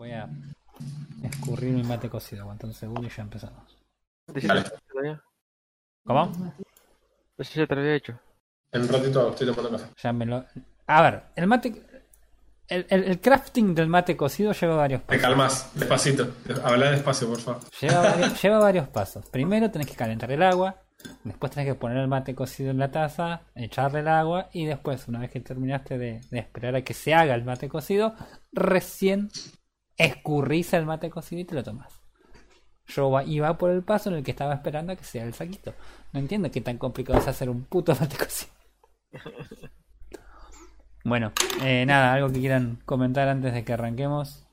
Voy a escurrir mi mate cocido. Aguanta un segundo y ya empezamos. Dale. ¿Cómo? Eso ya te lo había hecho. En un ratito estoy tomando café. Ya me lo... A ver, el mate... El, el- el crafting del mate cocido lleva varios Te pasos. calmas, despacito. Habla despacio, por favor. Lleva, varios, lleva varios pasos. Primero tenés que calentar el agua, después tenés que poner el mate cocido en la taza, echarle el agua y después, una vez que terminaste de, de esperar a que se haga el mate cocido, recién escurrís el mate cocido y te lo tomas. Yo va- iba por el paso en el que estaba esperando a que sea el saquito. No entiendo qué tan complicado es hacer un puto mate cocido. Bueno, eh, nada, algo que quieran comentar antes de que arranquemos.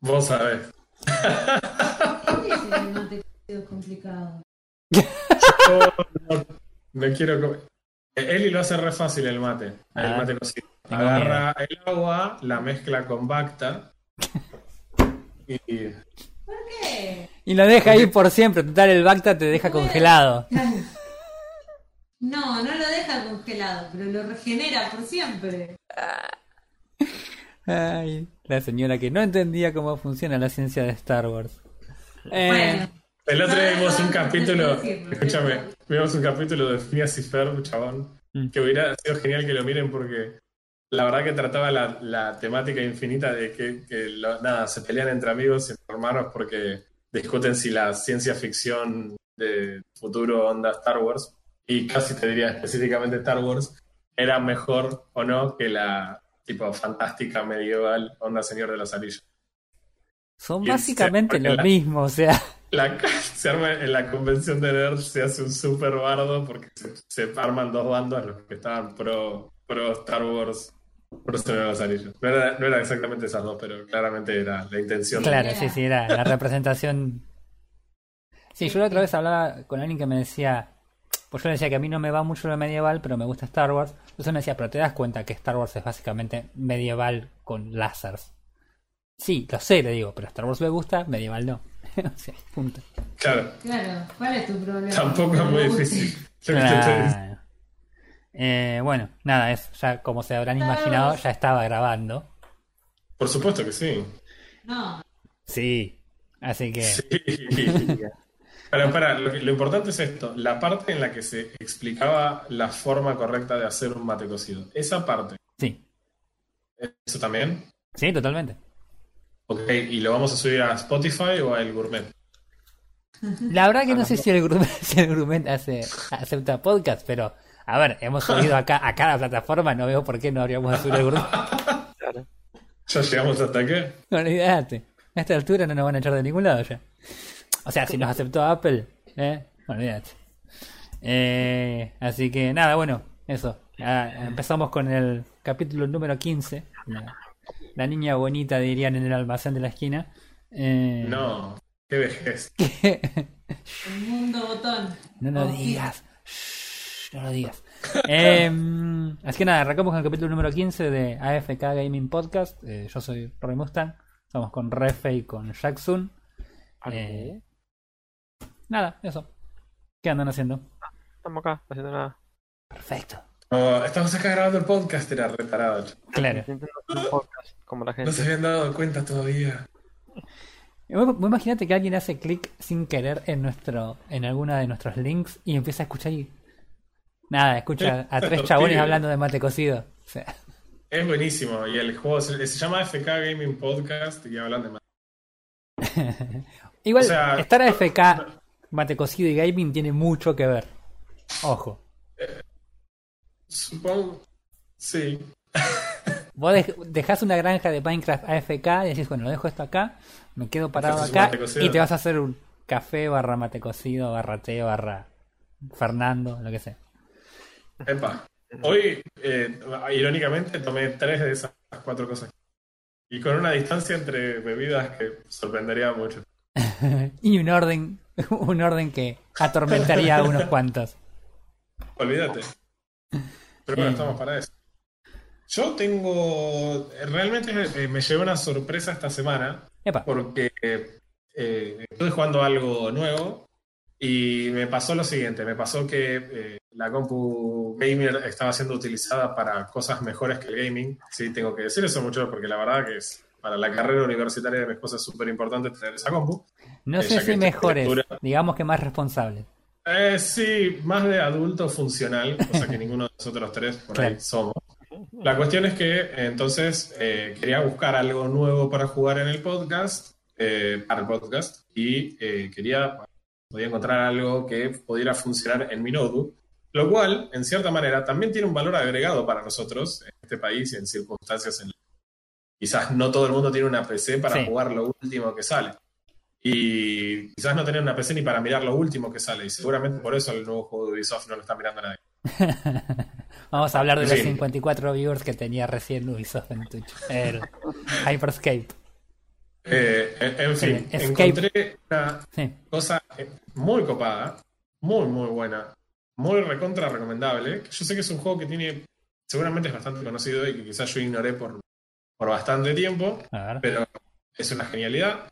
Vos sabés. el mate cocido complicado. No, no, no quiero comer. Eli lo hace re fácil el mate. El Ah, mate cocido. Agarra el agua, la mezcla con Bacta. Y ¿Por qué? Y lo deja ahí por siempre, total el Bacta te deja congelado. No, no lo deja congelado, pero lo regenera por siempre. Ay, la señora que no entendía cómo funciona la ciencia de Star Wars. Eh, Bueno, el otro día vimos un capítulo. Escúchame, vimos un capítulo de Phineas y Ferb, chabón. Mm. Que hubiera sido genial que lo miren porque la verdad que trataba la, la temática infinita de que, que lo- nada, se pelean entre amigos y entre hermanos porque discuten si la ciencia ficción de futuro onda Star Wars, y casi te diría específicamente Star Wars, era mejor o no que la tipo fantástica medieval onda Señor de los Anillos. son y básicamente lo la- mismo, o sea, La, se arma en la convención de nerds, se hace un super bardo porque se, se arman dos bandos, los que estaban pro, pro Star Wars, pro Señor de los Anillos. No era, no era exactamente esas dos, pero claramente era la intención. claro, sí, sí, era la representación. Sí, yo la otra vez hablaba con alguien que me decía, pues yo le decía que a mí no me va mucho lo medieval, pero me gusta Star Wars. Entonces me decía, pero te das cuenta que Star Wars es básicamente medieval con láseres. Sí, lo sé, le digo, pero Star Wars me gusta, medieval no. o sea, punto. Claro, claro, ¿cuál es tu problema? tampoco es muy difícil. Claro. Eh, bueno, nada, es ya como se habrán imaginado, ya estaba grabando. Por supuesto que sí. No, Sí, así que Sí. Pero para, lo, importante es esto, la parte en la que se explicaba la forma correcta de hacer un mate cocido. Esa parte, sí, ¿eso también? sí, totalmente. Ok, ¿y lo vamos a subir a Spotify o a El Gourmet? La verdad que no sé si el Grumet, si el Grumet hace, acepta podcast, pero a ver, hemos subido acá a cada plataforma, no veo por qué no habríamos de subir el. Claro. ¿Ya llegamos hasta qué? No olvidate. A esta altura no nos van a echar de ningún lado ya. O sea, si nos aceptó Apple, eh, olvídate. Eh, así que nada, bueno, eso. Ah, empezamos con el capítulo número 15. La, la niña bonita dirían en el almacén de la esquina. Eh, No, qué vejez. el mundo botón. No lo Oh, digas. Shh, no lo digas. Eh, así que nada, arrancamos con el capítulo número 15 de AFK Gaming Podcast. Eh, yo soy Roy Mustang. Estamos con Refe y con Jackson. Eh, nada, eso. ¿Qué andan haciendo? Estamos acá, haciendo nada. Perfecto. Oh, estamos acá grabando el podcast, era retarado. chico. Claro. Podcast, como la No gente. se habían dado cuenta todavía. Imagínate que alguien hace clic sin querer en nuestro, en alguna de nuestros links y empieza a escuchar y. Nada, escucha a tres chabones hablando de mate cocido. O sea, Es buenísimo. Y el juego se, se llama FK Gaming Podcast y hablan de más. Igual, O sea, estar AFK, mate cocido y gaming tiene mucho que ver. Ojo. Supongo. Sí. Vos dej- dejás una granja de Minecraft AFK y decís, bueno, lo dejo esto acá, me quedo parado acá mate y te vas a hacer un café barra mate cocido, barra té, barra Fernando, lo que sea. Epa. Hoy, eh, irónicamente, tomé tres de esas cuatro cosas. Y con una distancia entre bebidas que sorprendería mucho. y un orden, un orden que atormentaría a unos cuantos. Olvídate. Pero bueno, Eh. estamos para eso. Yo tengo. Realmente me llevé una sorpresa esta semana Epa, porque eh, estuve jugando algo nuevo y me pasó lo siguiente: me pasó que eh, la compu gamer estaba siendo utilizada para cosas mejores que el gaming. Sí, tengo que decir eso mucho porque la verdad que es para la carrera universitaria de mi esposa es súper importante tener esa compu. No Eh, sé si mejores, digamos que más responsables. Eh, sí, más de adulto funcional, cosa que ninguno de nosotros tres por Claro. ahí somos. La cuestión es que entonces eh, quería buscar algo nuevo para jugar en el podcast, eh, para el podcast, y eh, quería, podía encontrar algo que pudiera funcionar en mi notebook, lo cual, en cierta manera, también tiene un valor agregado para nosotros en este país y en circunstancias en las que quizás no todo el mundo tiene una PC para Sí. jugar lo último que sale. Y quizás no tener una PC ni para mirar lo último que sale. Y seguramente por eso el nuevo juego de Ubisoft no lo está mirando nadie. Vamos a hablar de los Sí. 54 viewers que tenía recién Ubisoft en Twitch. El Hyperscape. Eh, en, en fin, Escape. encontré una Sí. cosa eh, muy copada, muy, muy buena, muy recontra recomendable. que Yo sé que es un juego que tiene, seguramente es bastante conocido y que quizás yo ignoré por, por bastante tiempo, A ver. pero es una genialidad.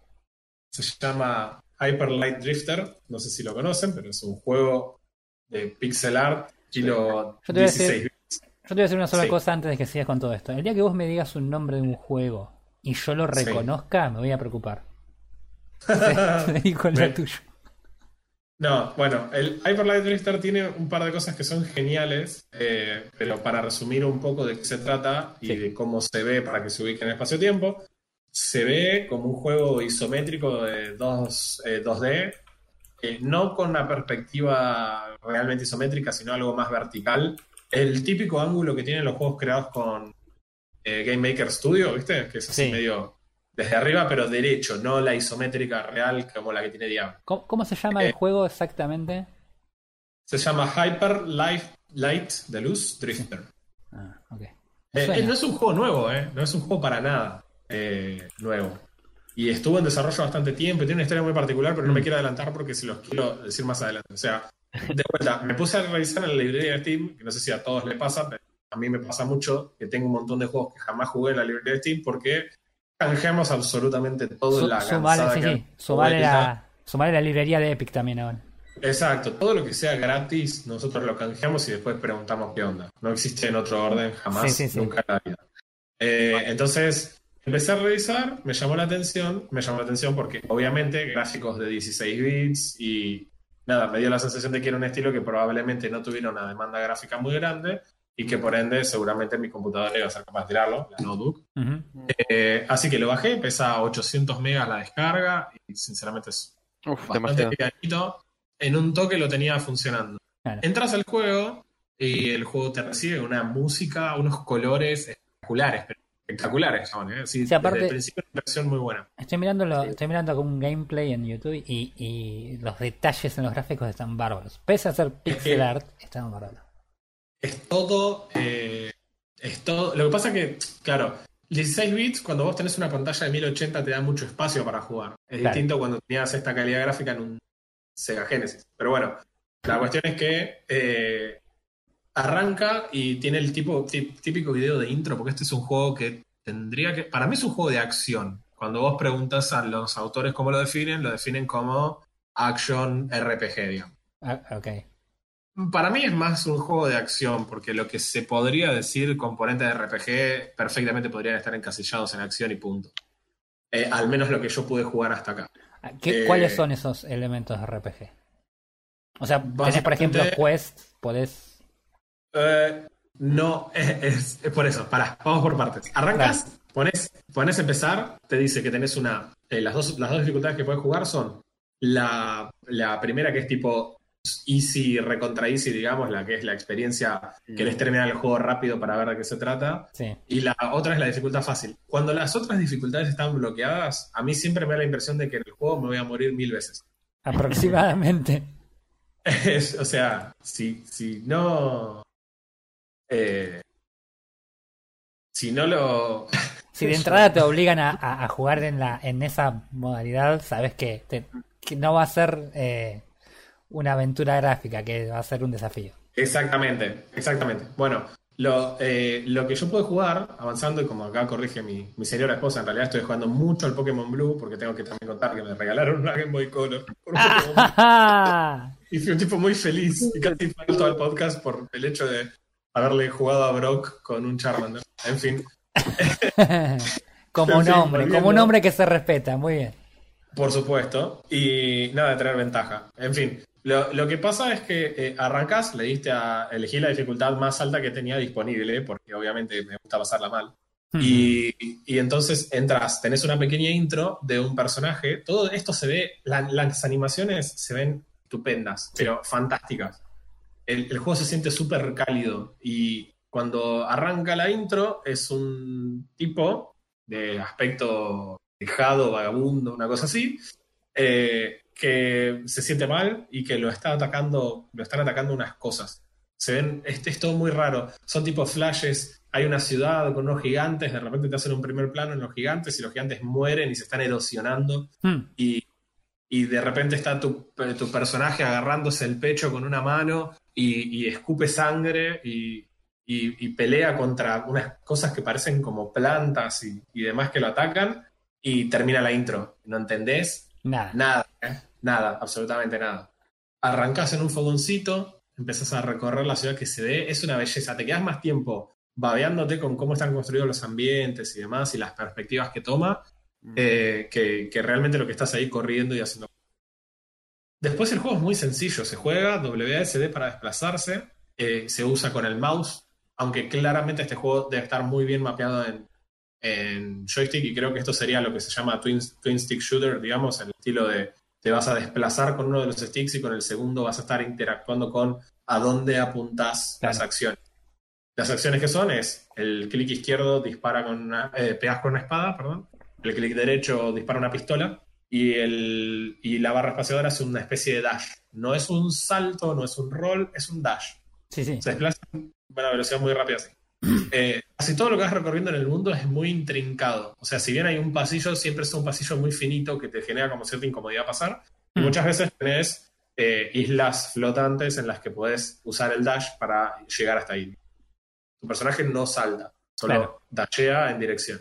Se llama Hyper Light Drifter, no sé si lo conocen, pero es un juego de pixel art, estilo Yo te voy a 16 decir- bits. Yo te voy a decir una sola Sí. cosa antes de que sigas con todo esto. El día que vos me digas un nombre de un juego y yo lo Sí. reconozca, me voy a preocupar. Seguí con la tuya. No, bueno, el Hyper Light Drifter tiene un par de cosas que son geniales, eh, pero para resumir un poco de qué se trata y Sí. de cómo se ve para que se ubique en espacio-tiempo, se ve como un juego isométrico de 2, eh, 2D, eh, no con una perspectiva realmente isométrica, sino algo más vertical. El típico ángulo que tienen los juegos creados con Game Maker Studio, ¿viste? Que es así Sí. medio desde arriba, pero derecho, no la isométrica real como la que tiene Diablo. ¿Cómo, cómo se llama el Eh, juego exactamente? Se llama Hyper Light, Light de Luz Drifter. Ah, ok. Eh, eh, no es un juego nuevo, ¿eh? No es un juego para nada nuevo. Y estuvo en desarrollo bastante tiempo y tiene una historia muy particular, pero no Mm. me quiero adelantar porque se los quiero decir más adelante. O sea, de vuelta, me puse a revisar en la librería de Steam, que no sé si a todos les pasa, pero a mí me pasa mucho que tengo un montón de juegos que jamás jugué en la librería de Steam porque canjeamos absolutamente todo la sumale, sí, sí. Sumale la, sumale la librería de Epic también ahora. Exacto, todo lo que sea gratis, nosotros lo canjeamos y después preguntamos qué onda. No existe en otro orden jamás, Sí, sí, sí. nunca en la vida. Eh, entonces, empecé a revisar, me llamó la atención, me llamó la atención porque obviamente gráficos de 16 bits y nada, me dio la sensación de que era un estilo que probablemente no tuviera una demanda gráfica muy grande y que por ende seguramente mi computadora iba a ser capaz de tirarlo, la notebook. Eh, así que lo bajé, pesa 800 megas la descarga y sinceramente es Uf, bastante livianito. En un toque lo tenía funcionando. Claro. Entras al juego y el juego te recibe una música, unos colores espectaculares, pero espectaculares son, ¿eh? Sí, Sí, aparte- desde el principio una versión muy buena. Estoy mirando lo- estoy mirando como un gameplay en YouTube y, y los detalles en los gráficos están bárbaros. Pese a ser pixel art, están bárbaros. Es todo, eh, es todo. Lo que pasa que, claro, 16 bits, cuando vos tenés una pantalla de 1080 te da mucho espacio para jugar. Es Claro. distinto cuando tenías esta calidad gráfica en un Sega Genesis. Pero bueno, la cuestión es que eh, arranca y tiene el tipo tí- típico video de intro, porque este es un juego que tendría que. Para mí es un juego de acción. Cuando vos preguntas a los autores cómo lo definen, lo definen como action RPG, digamos. Ah, ok. Para mí es más un juego de acción, porque lo que se podría decir componentes de RPG perfectamente podrían estar encasillados en acción y punto. Eh, al menos lo que yo pude jugar hasta acá. Ah, ¿qué- Eh, ¿Cuáles son esos elementos de RPG? O sea, tenés por ejemplo Quest, podés... Eh, no, es, es por eso. Pará, vamos por partes. Arrancas, pones, pones empezar, te dice que tenés una. las, dos, las dos dificultades que puedes jugar son la, la primera que es tipo easy, recontra easy, digamos, la que es la experiencia, querés terminar el juego rápido para ver de qué se trata. Sí. Y la otra es la dificultad fácil. Cuando las otras dificultades están bloqueadas, a mí siempre me da la impresión de que en el juego me voy a morir mil veces. Aproximadamente. Es- o sea, si, si no. eh, si no lo. Si de entrada te obligan a, a- a jugar en la en esa modalidad, sabes que, te- que no va a ser eh, una aventura gráfica, que va a ser un desafío. Exactamente, exactamente. Bueno, lo, eh, lo que yo puedo jugar, avanzando, y como acá corrige mi, mi señora esposa, en realidad estoy jugando mucho al Pokémon Blue, porque tengo que también contar que me regalaron una Game Boy Color. por un. ¡Ah! Y fui un tipo muy feliz y casi falto al podcast por el hecho de haberle jugado a Brock con un Charmander. En fin, Como En un hombre, como un hombre que se respeta, muy bien. Por supuesto, y nada de tener ventaja. En fin, lo, lo que pasa es que eh, arrancás, le diste a elegir la dificultad más alta que tenía disponible, porque obviamente me gusta pasarla mal. Y, y entonces entras, tenés una pequeña intro de un personaje. Todo esto se ve, la- las animaciones se ven estupendas, pero fantásticas. El, el juego se siente súper cálido y cuando arranca la intro es un tipo de aspecto dejado, vagabundo, una cosa así, eh, que se siente mal y que lo está atacando, lo están atacando unas cosas. Se ven, este es todo muy raro. Son tipo flashes. Hay una ciudad con unos gigantes, de repente te hacen un primer plano en los gigantes y los gigantes mueren y se están erosionando. Hmm. Y, y de repente está tu, tu personaje agarrándose el pecho con una mano y, y escupe sangre y, y- pelea contra unas cosas que parecen como plantas y, y demás que lo atacan y termina la intro. ¿No entendés? Nada. Nada, ¿eh? nada, absolutamente nada. Arrancás en un fogoncito, empezás a recorrer la ciudad que se ve, es una belleza, te quedas más tiempo babeándote con cómo están construidos los ambientes y demás y las perspectivas que toma, eh, que, que realmente lo que estás ahí corriendo y haciendo. Después el juego es muy sencillo, se juega WASD para desplazarse, eh, se usa con el mouse, aunque claramente este juego debe estar muy bien mapeado en, en joystick y creo que esto sería lo que se llama twin, twin stick shooter, digamos, en el estilo de te vas a desplazar con uno de los sticks y con el segundo vas a estar interactuando con a dónde apuntás las acciones. Las acciones que son es el clic izquierdo dispara con una, eh, pegas con una espada, perdón, el clic derecho dispara una pistola y, el, y la barra espaciadora es una especie de dash. No es un salto, no es un roll, es un dash Sí, sí. se desplaza a una velocidad muy rápida así. Eh, casi todo lo que vas recorriendo en el mundo es muy intrincado. O sea, si bien hay un pasillo, siempre es un pasillo muy finito que te genera como cierta incomodidad pasar. Y Mm. muchas veces tenés eh, islas flotantes en las que podés usar el dash para llegar hasta ahí. Tu personaje no salta, solo Claro. dashea en dirección.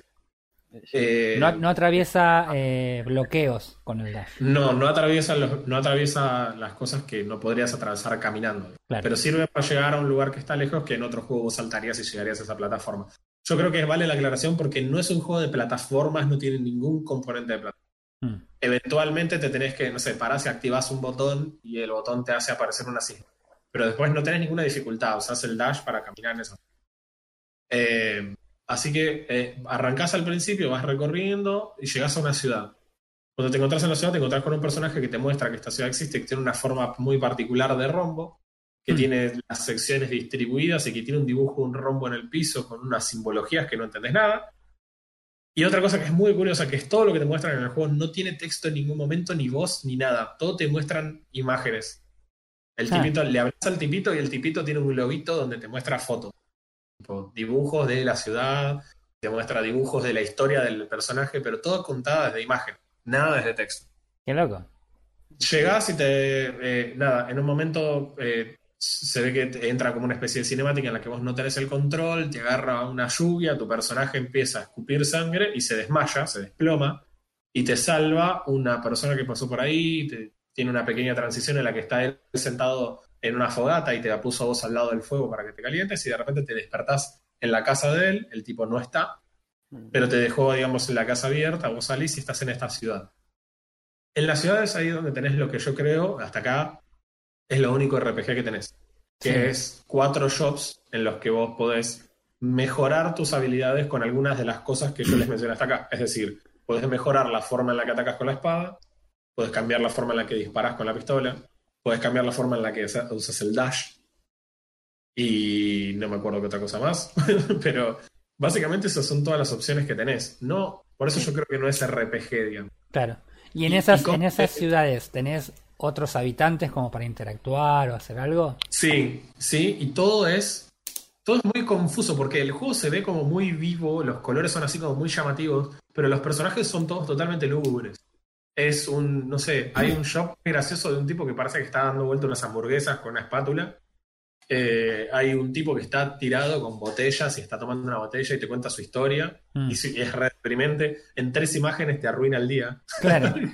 Eh, No, no atraviesa eh, bloqueos con el dash. No, no atraviesa, los- no atraviesa las cosas que no podrías atravesar caminando. Claro. Pero sirve para llegar a un lugar que está lejos que en otro juego vos saltarías y llegarías a esa plataforma. Yo creo que vale la aclaración porque no es un juego de plataformas, no tiene ningún componente de plataforma. Hmm. Eventualmente te tenés que, no sé, parás y activás un botón y el botón te hace aparecer una isla. Pero después no tenés ninguna dificultad, usás el dash para caminar en esa. Eh, así que eh, arrancás al principio, vas recorriendo y llegás a una ciudad. Cuando te encontrás en la ciudad, te encontrás con un personaje que te muestra que esta ciudad existe, que tiene una forma muy particular de rombo, que Mm. tiene las secciones distribuidas y que tiene un dibujo un rombo en el piso con unas simbologías que no entendés nada. Y otra cosa que es muy curiosa, que es todo lo que te muestran en el juego, no tiene texto en ningún momento, ni voz, ni nada. Todo te muestran imágenes. El Ah. tipito, le hablas al tipito y el tipito tiene un globito donde te muestra fotos. Tipo, dibujos de la ciudad, te muestra dibujos de la historia del personaje, pero todo contada desde imagen, nada desde texto. Qué loco. Llegás y te. eh, nada, en un momento eh, se ve que te entra como una especie de cinemática en la que vos no tenés el control, te agarra una lluvia, tu personaje empieza a escupir sangre y se desmaya, se desploma, y te salva una persona que pasó por ahí, te- tiene una pequeña transición en la que está él sentado en una fogata y te la puso a vos al lado del fuego para que te calientes, y de repente te despertás en la casa de él, el tipo no está, pero te dejó, digamos, en la casa abierta, vos salís y estás en esta ciudad. En las ciudades ahí donde tenés lo que yo creo, hasta acá, es lo único RPG que tenés. Que Sí. es cuatro shops en los que vos podés mejorar tus habilidades con algunas de las cosas que yo les mencioné hasta acá. Es decir, podés mejorar la forma en la que atacas con la espada, podés cambiar la forma en la que disparas con la pistola, podés cambiar la forma en la que usa- usas el dash. Y no me acuerdo qué otra cosa más. Pero básicamente esas son todas las opciones que tenés. No, por eso yo creo que no es RPG, digamos. Claro. Y en esas, y en esas ciudades, ¿tenés otros habitantes como para interactuar o hacer algo? Sí, sí, y todo es. Todo es muy confuso porque el juego se ve como muy vivo, los colores son así como muy llamativos, pero los personajes son todos totalmente lúgubres. Es un, no sé, hay un shop muy gracioso de un tipo que parece que está dando vuelta unas hamburguesas con una espátula. Eh, hay un tipo que está tirado con botellas y está tomando una botella y te cuenta su historia. Mm. Y es re deprimente. En tres imágenes te arruina el día. Claro.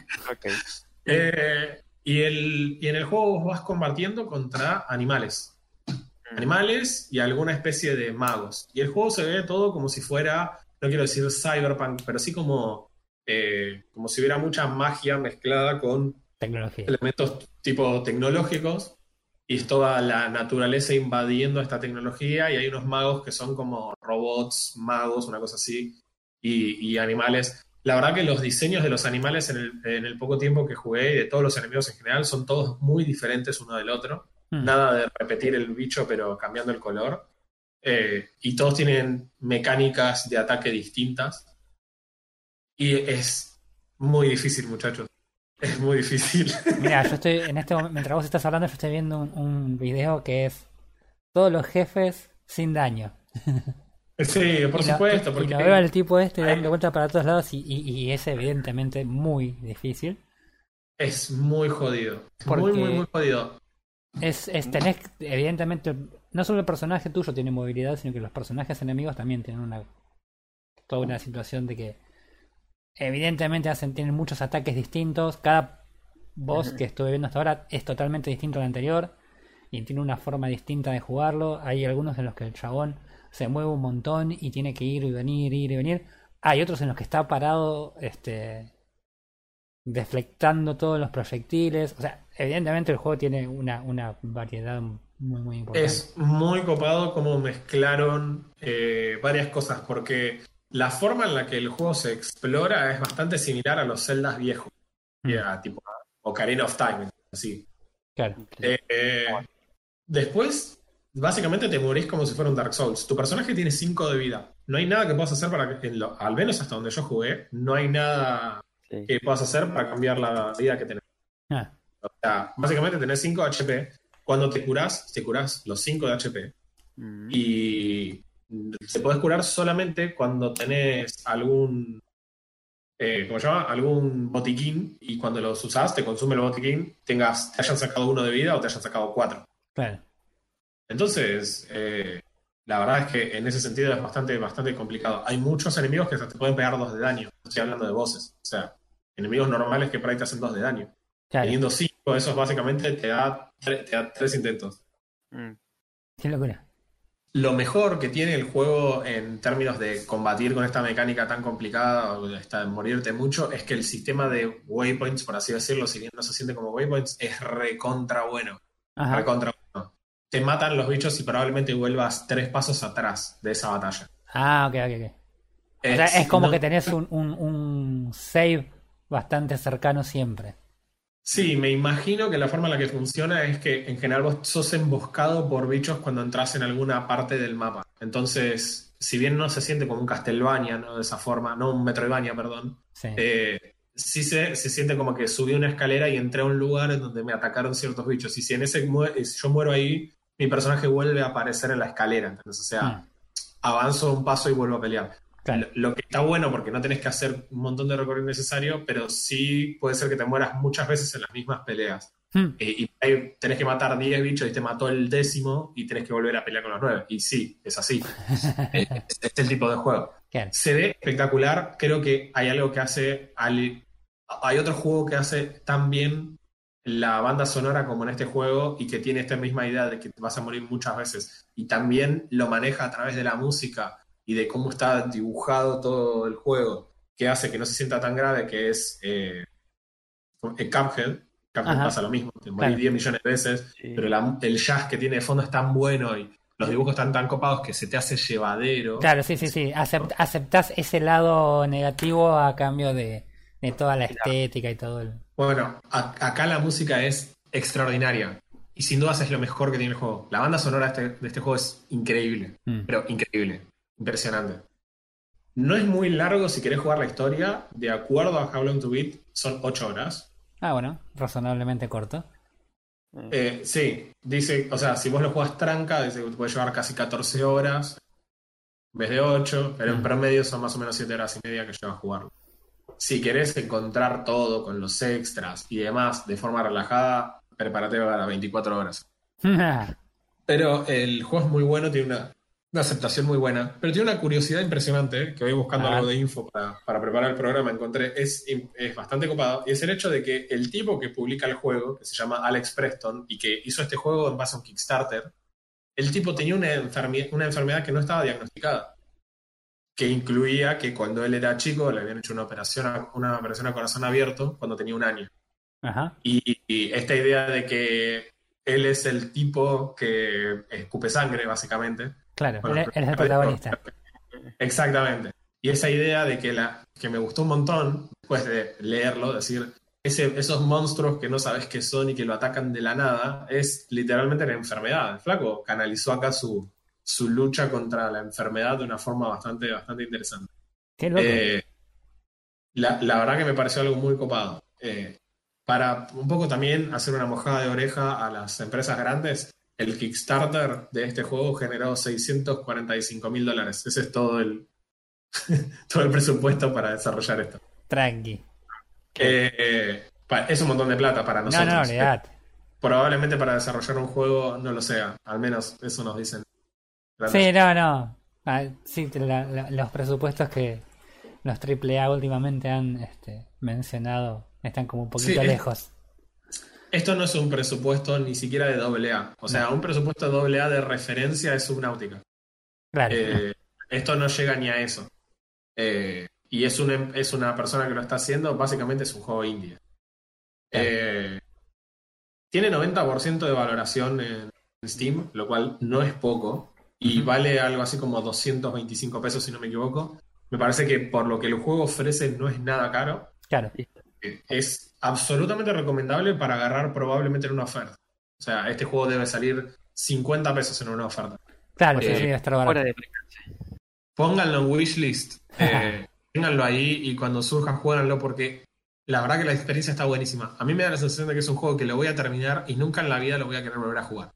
Eh, y, el, y en el juego vos vas combatiendo contra animales. Animales y alguna especie de magos. Y el juego se ve todo como si fuera no quiero decir cyberpunk, pero sí como, eh, como si hubiera mucha magia mezclada con Tecnología. elementos tipo tecnológicos y es toda la naturaleza invadiendo esta tecnología y hay unos magos que son como robots, magos, una cosa así, y, y animales. La verdad que los diseños de los animales en el, en el poco tiempo que jugué y de todos los enemigos en general son todos muy diferentes uno del otro. Mm. Nada de repetir el bicho pero cambiando el color. Eh, y todos tienen mecánicas de ataque distintas. Y es muy difícil, muchachos. Es muy difícil. Mira, yo estoy en este momento, mientras vos estás hablando, yo estoy viendo un, un video que es todos los jefes sin daño. Sí, por y lo- supuesto. y porque lo veo al tipo este dando vueltas para todos lados y, y- y es evidentemente muy difícil. Es muy jodido. Porque- Muy, muy, muy jodido. Es, es tenés, evidentemente, no solo el personaje tuyo tiene movilidad, sino que los personajes enemigos también tienen una toda una situación de que evidentemente hacen, tienen muchos ataques distintos. Cada boss que estuve viendo hasta ahora es totalmente distinto al anterior y tiene una forma distinta de jugarlo. Hay algunos en los que el chabón se mueve un montón y tiene que ir y venir, ir y venir. Hay otros en los que está parado, este, deflectando todos los proyectiles. O sea, evidentemente el juego tiene una, una variedad muy, muy importante. Es muy copado cómo mezclaron eh, varias cosas, porque la forma en la que el juego se explora es bastante similar a los Zeldas viejos, y a, tipo Ocarina of Time, así. Claro. Eh, eh, después, básicamente te morís como si fuera un Dark Souls. Tu personaje tiene 5 de vida. No hay nada que puedas hacer para que, en lo- al menos hasta donde yo jugué, no hay nada Sí. que puedas hacer para cambiar la vida que tenés. Ah, O sea, básicamente tenés 5 HP. Cuando te curás, te curás los 5 de HP. Mm. Y te podés curar solamente cuando tenés algún. Eh, ¿Cómo se llama? Algún botiquín. Y cuando los usás, te consume el botiquín. Tengas, te hayan sacado uno de vida o te hayan sacado cuatro. claro. Entonces, eh, la verdad es que en ese sentido es bastante, bastante complicado. Hay muchos enemigos que te pueden pegar dos de daño. Estoy hablando de bosses. O sea, enemigos normales que por ahí te hacen dos de daño. claro. Teniendo cinco, eso básicamente te da, te da tres intentos. Mm. Qué locura. Lo mejor que tiene el juego en términos de combatir con esta mecánica tan complicada o de esta- morirte mucho es que el sistema de waypoints, por así decirlo, si bien no se siente como waypoints, es recontra bueno. Ajá. Recontra bueno. Te matan los bichos y probablemente vuelvas tres pasos atrás de esa batalla. Ah, ok, ok, ok. O sea, es como que tenés un, un, un save bastante cercano siempre. Sí, me imagino que la forma en la que funciona es que en general vos sos emboscado por bichos cuando entras en alguna parte del mapa. Entonces, si bien no se siente como un Castlevania, ¿no? De esa forma, no un Metroidvania, perdón, Sí. eh, sí se, se siente como que subí una escalera y entré a un lugar en donde me atacaron ciertos bichos. Y si en ese si yo muero ahí, mi personaje vuelve a aparecer en la escalera. ¿entendés? O sea, Mm, avanzo un paso y vuelvo a pelear. Claro. Lo, lo que está bueno porque no tenés que hacer un montón de recorrido necesario, pero sí puede ser que te mueras muchas veces en las mismas peleas. Hmm, Eh, y ahí tenés que matar 10 bichos y te mató el décimo y tenés que volver a pelear con los 9. Y sí, es así. Este es el tipo de juego. claro. Se ve espectacular. Creo que hay algo que hace. al- Hay otro juego que hace tan bien la banda sonora como en este juego y que tiene esta misma idea de que te vas a morir muchas veces. Y también lo maneja a través de la música y de cómo está dibujado todo el juego, que hace que no se sienta tan grave, que es eh, eh, Cuphead. Cuphead Ajá. pasa lo mismo, te morís Claro. 10 millones de veces, Sí. pero la- el jazz que tiene de fondo es tan bueno y los dibujos están tan copados que se te hace llevadero. Claro, sí, sí, sí. Acept- aceptás ese lado negativo a cambio de, de toda la estética y todo el... Bueno, a- acá la música es extraordinaria y sin dudas es lo mejor que tiene el juego. La banda sonora de este, de este juego es increíble, Mm. pero increíble, impresionante. No es muy largo si querés jugar la historia, de acuerdo a How Long to Beat, son 8 horas. Ah, bueno, razonablemente corto. Mm. Eh, sí, dice, o sea, si vos lo jugás tranca, dice que te puede llevar casi 14 horas en vez de 8, pero en Mm. promedio son más o menos 7 horas y media que lleva a jugarlo. Si querés encontrar todo con los extras y demás de forma relajada, prepárate para 24 horas. Pero el juego es muy bueno, tiene una, una aceptación muy buena, pero tiene una curiosidad impresionante, que voy buscando Ah. algo de info para, para preparar el programa, encontré, es, es bastante copado, y es el hecho de que el tipo que publica el juego, que se llama Alex Preston, y que hizo este juego en base a un Kickstarter, el tipo tenía una, enfermi- una enfermedad que no estaba diagnosticada. que incluía que cuando él era chico le habían hecho una operación a, una operación a corazón abierto cuando tenía un año. Ajá. Y, y esta idea de que él es el tipo que escupe sangre, básicamente. Claro, Bueno, él, él es el protagonista. Exactamente. Y esa idea de que, la, que me gustó un montón, después de leerlo, decir, ese, esos monstruos que no sabes qué son y que lo atacan de la nada, es literalmente la enfermedad. El flaco canalizó acá su, su lucha contra la enfermedad de una forma bastante, bastante interesante. Qué loco. Eh, la, la verdad que me pareció algo muy copado. Eh, para un poco también hacer una mojada de oreja a las empresas grandes, el Kickstarter de este juego generó 645 mil dólares. Ese es todo el, todo el presupuesto para desarrollar esto. Tranqui. Eh, es un montón de plata para No, nosotros. no, olvidate. Probablemente para desarrollar un juego no lo sea. Al menos eso nos dicen. Sí, no, no. Ah, sí, te- la- la- los presupuestos que los AAA últimamente han este, mencionado están como un poquito Sí, es- lejos. Esto no es un presupuesto ni siquiera de AA. O sea, un presupuesto de AA de referencia es Subnautica. Claro. Eh, esto no llega ni a eso. Eh, y es una, es una persona que lo está haciendo, básicamente es un juego indie. Eh, tiene 90% de valoración en Steam, lo cual no es poco, y vale algo así como 225 pesos si no me equivoco. Me parece que por lo que el juego ofrece no es nada caro. claro. Es absolutamente recomendable para agarrar probablemente en una oferta. O sea, este juego debe salir 50 pesos en una oferta. Claro, Eh, sí, estar barato. Fuera de. Pónganlo en wishlist. Eh, ténganlo ahí y cuando surja, jueguenlo porque la verdad que la experiencia está buenísima. A mí me da la sensación de que es un juego que lo voy a terminar y nunca en la vida lo voy a querer volver a jugar.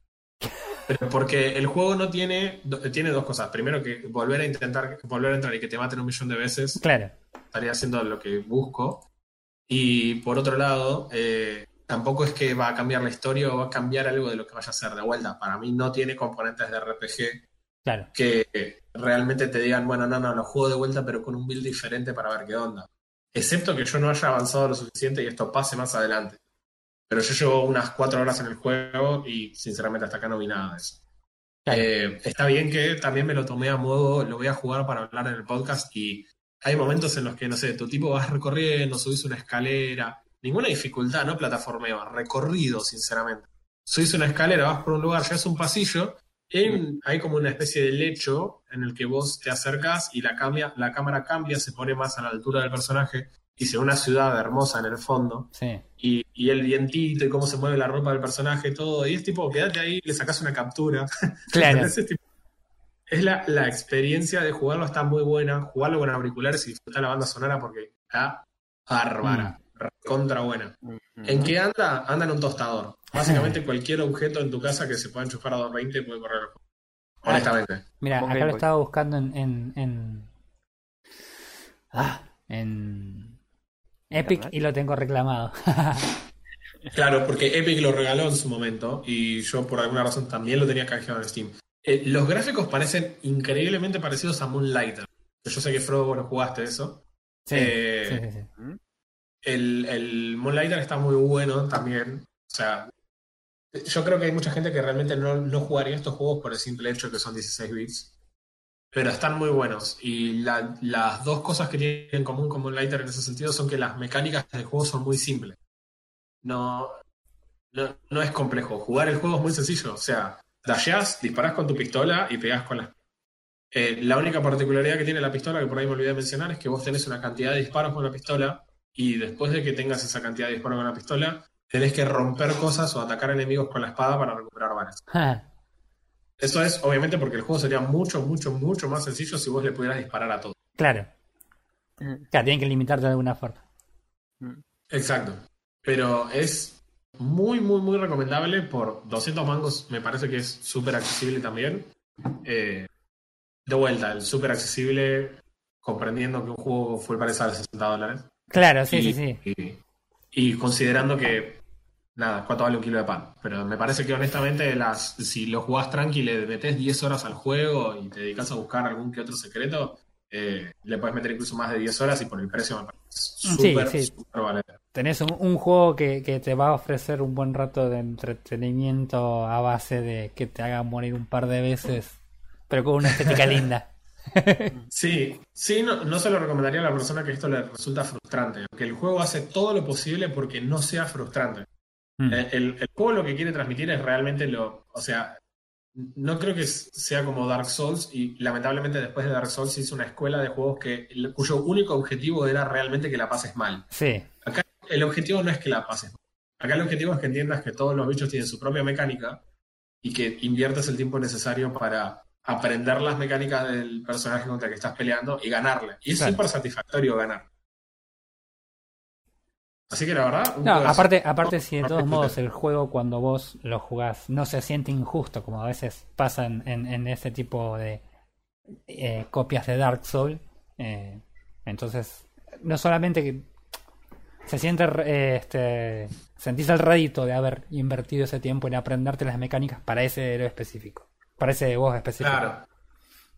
Pero porque el juego no tiene, tiene dos cosas. Primero, que volver a intentar, volver a entrar y que te maten un millón de veces Claro. estaría haciendo lo que busco. Y por otro lado, eh, tampoco es que va a cambiar la historia o va a cambiar algo de lo que vaya a hacer de vuelta. Para mí no tiene componentes de RPG Claro. que realmente te digan, bueno, no, no, lo juego de vuelta, pero con un build diferente para ver qué onda. Excepto que yo no haya avanzado lo suficiente y esto pase más adelante. Pero yo llevo unas cuatro horas en el juego y sinceramente hasta acá no vi nada de eso. Claro. Eh, está bien que también me lo tomé a modo, lo voy a jugar para hablar en el podcast y hay momentos en los que, no sé, tu tipo vas recorriendo, subís una escalera, ninguna dificultad, no plataformeo, recorrido, sinceramente. Subís una escalera, vas por un lugar, llegas a un pasillo, y hay, un- hay como una especie de lecho en el que vos te acercas y la, cambia, la cámara cambia, se pone más a la altura del personaje y se ve una ciudad hermosa en el fondo Sí. y, y el vientito y cómo se mueve la ropa del personaje, todo. Y es tipo, quédate ahí, le sacas una captura. Claro. es, tipo- es la, la experiencia de jugarlo, está muy buena. Jugarlo con auriculares y disfrutar la banda sonora porque está bárbara, contra buena. ¿En qué anda? Anda en un tostador. Básicamente cualquier objeto en tu casa que se pueda enchufar a 220 puede correr el juego. Honestamente. Mira, acá lo estaba buscando en. en, en... Ah, en. Epic y lo tengo reclamado. Claro, porque Epic lo regaló en su momento y yo por alguna razón también lo tenía canjeado en Steam. Eh, los gráficos parecen increíblemente parecidos a Moonlighter. Yo sé que Frodo, bueno, jugaste eso. Sí, Eh, sí, sí, sí. El, el Moonlighter está muy bueno también. O sea, yo creo que hay mucha gente que realmente no, no jugaría estos juegos por el simple hecho de que son 16 bits. Pero están muy buenos. Y la- las dos cosas que tienen en común con Moonlighter en ese sentido son que las mecánicas del juego son muy simples. No, no, no es complejo. Jugar el juego es muy sencillo. O sea, dasheás, disparás con tu pistola y pegás con las. Eh, la única particularidad que tiene la pistola, que por ahí me olvidé de mencionar, es que vos tenés una cantidad de disparos con la pistola y después de que tengas esa cantidad de disparos con la pistola, tenés que romper cosas o atacar enemigos con la espada para recuperar balas. Ah, Eso es obviamente porque el juego sería mucho, mucho, mucho más sencillo si vos le pudieras disparar a todo. claro. Claro, tienen que limitarte de alguna forma. Exacto. Pero es muy, muy, muy recomendable por 200 mangos. Me parece que es súper accesible también. Eh, de vuelta, el súper accesible, comprendiendo que un juego full price sale 60 dólares. Claro, sí, y, sí, sí. Y, y considerando que, nada, ¿cuánto vale un kilo de pan? Pero me parece que honestamente, las, si lo jugás tranqui, le metes 10 horas al juego y te dedicas a buscar algún que otro secreto, eh, le puedes meter incluso más de 10 horas y por el precio me parece Sí, súper, sí. súper valedero. Tenés un, un juego que, que te va a ofrecer un buen rato de entretenimiento a base de que te haga morir un par de veces, pero con una estética linda. Sí, sí, no, no se lo recomendaría a la persona que esto le resulta frustrante. Que el juego hace todo lo posible porque no sea frustrante. Mm. Eh, El, el juego lo que quiere transmitir es realmente lo. O sea, no creo que sea como Dark Souls. Y lamentablemente, después de Dark Souls, se hizo una escuela de juegos que, cuyo único objetivo era realmente que la pases mal. Sí, Acá el objetivo no es que la pases mal. Acá el objetivo es que entiendas que todos los bichos tienen su propia mecánica y que inviertas el tiempo necesario para aprender las mecánicas del personaje contra el que estás peleando y ganarle. Y es Claro. súper satisfactorio ganar. Así que la verdad, No, aparte, aparte si de todos modos el juego cuando vos lo jugás no se siente injusto, como a veces pasa en, en- en ese tipo de eh, copias de Dark Souls, eh, entonces no solamente que se siente eh, este sentís el rédito de haber invertido ese tiempo en aprenderte las mecánicas para ese héroe específico, para ese boss específico. Claro.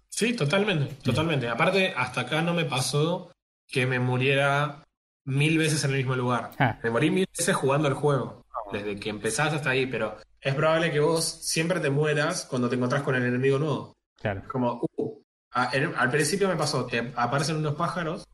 Sí, totalmente, totalmente. Aparte, hasta acá no me pasó que me muriera mil veces en el mismo lugar. Ah. Me morí mil veces jugando el juego, desde que empezás hasta ahí, pero es probable que vos siempre te mueras cuando te encontrás con el enemigo nuevo. Claro. Como, uh, a- en- al principio me pasó, te aparecen unos pájaros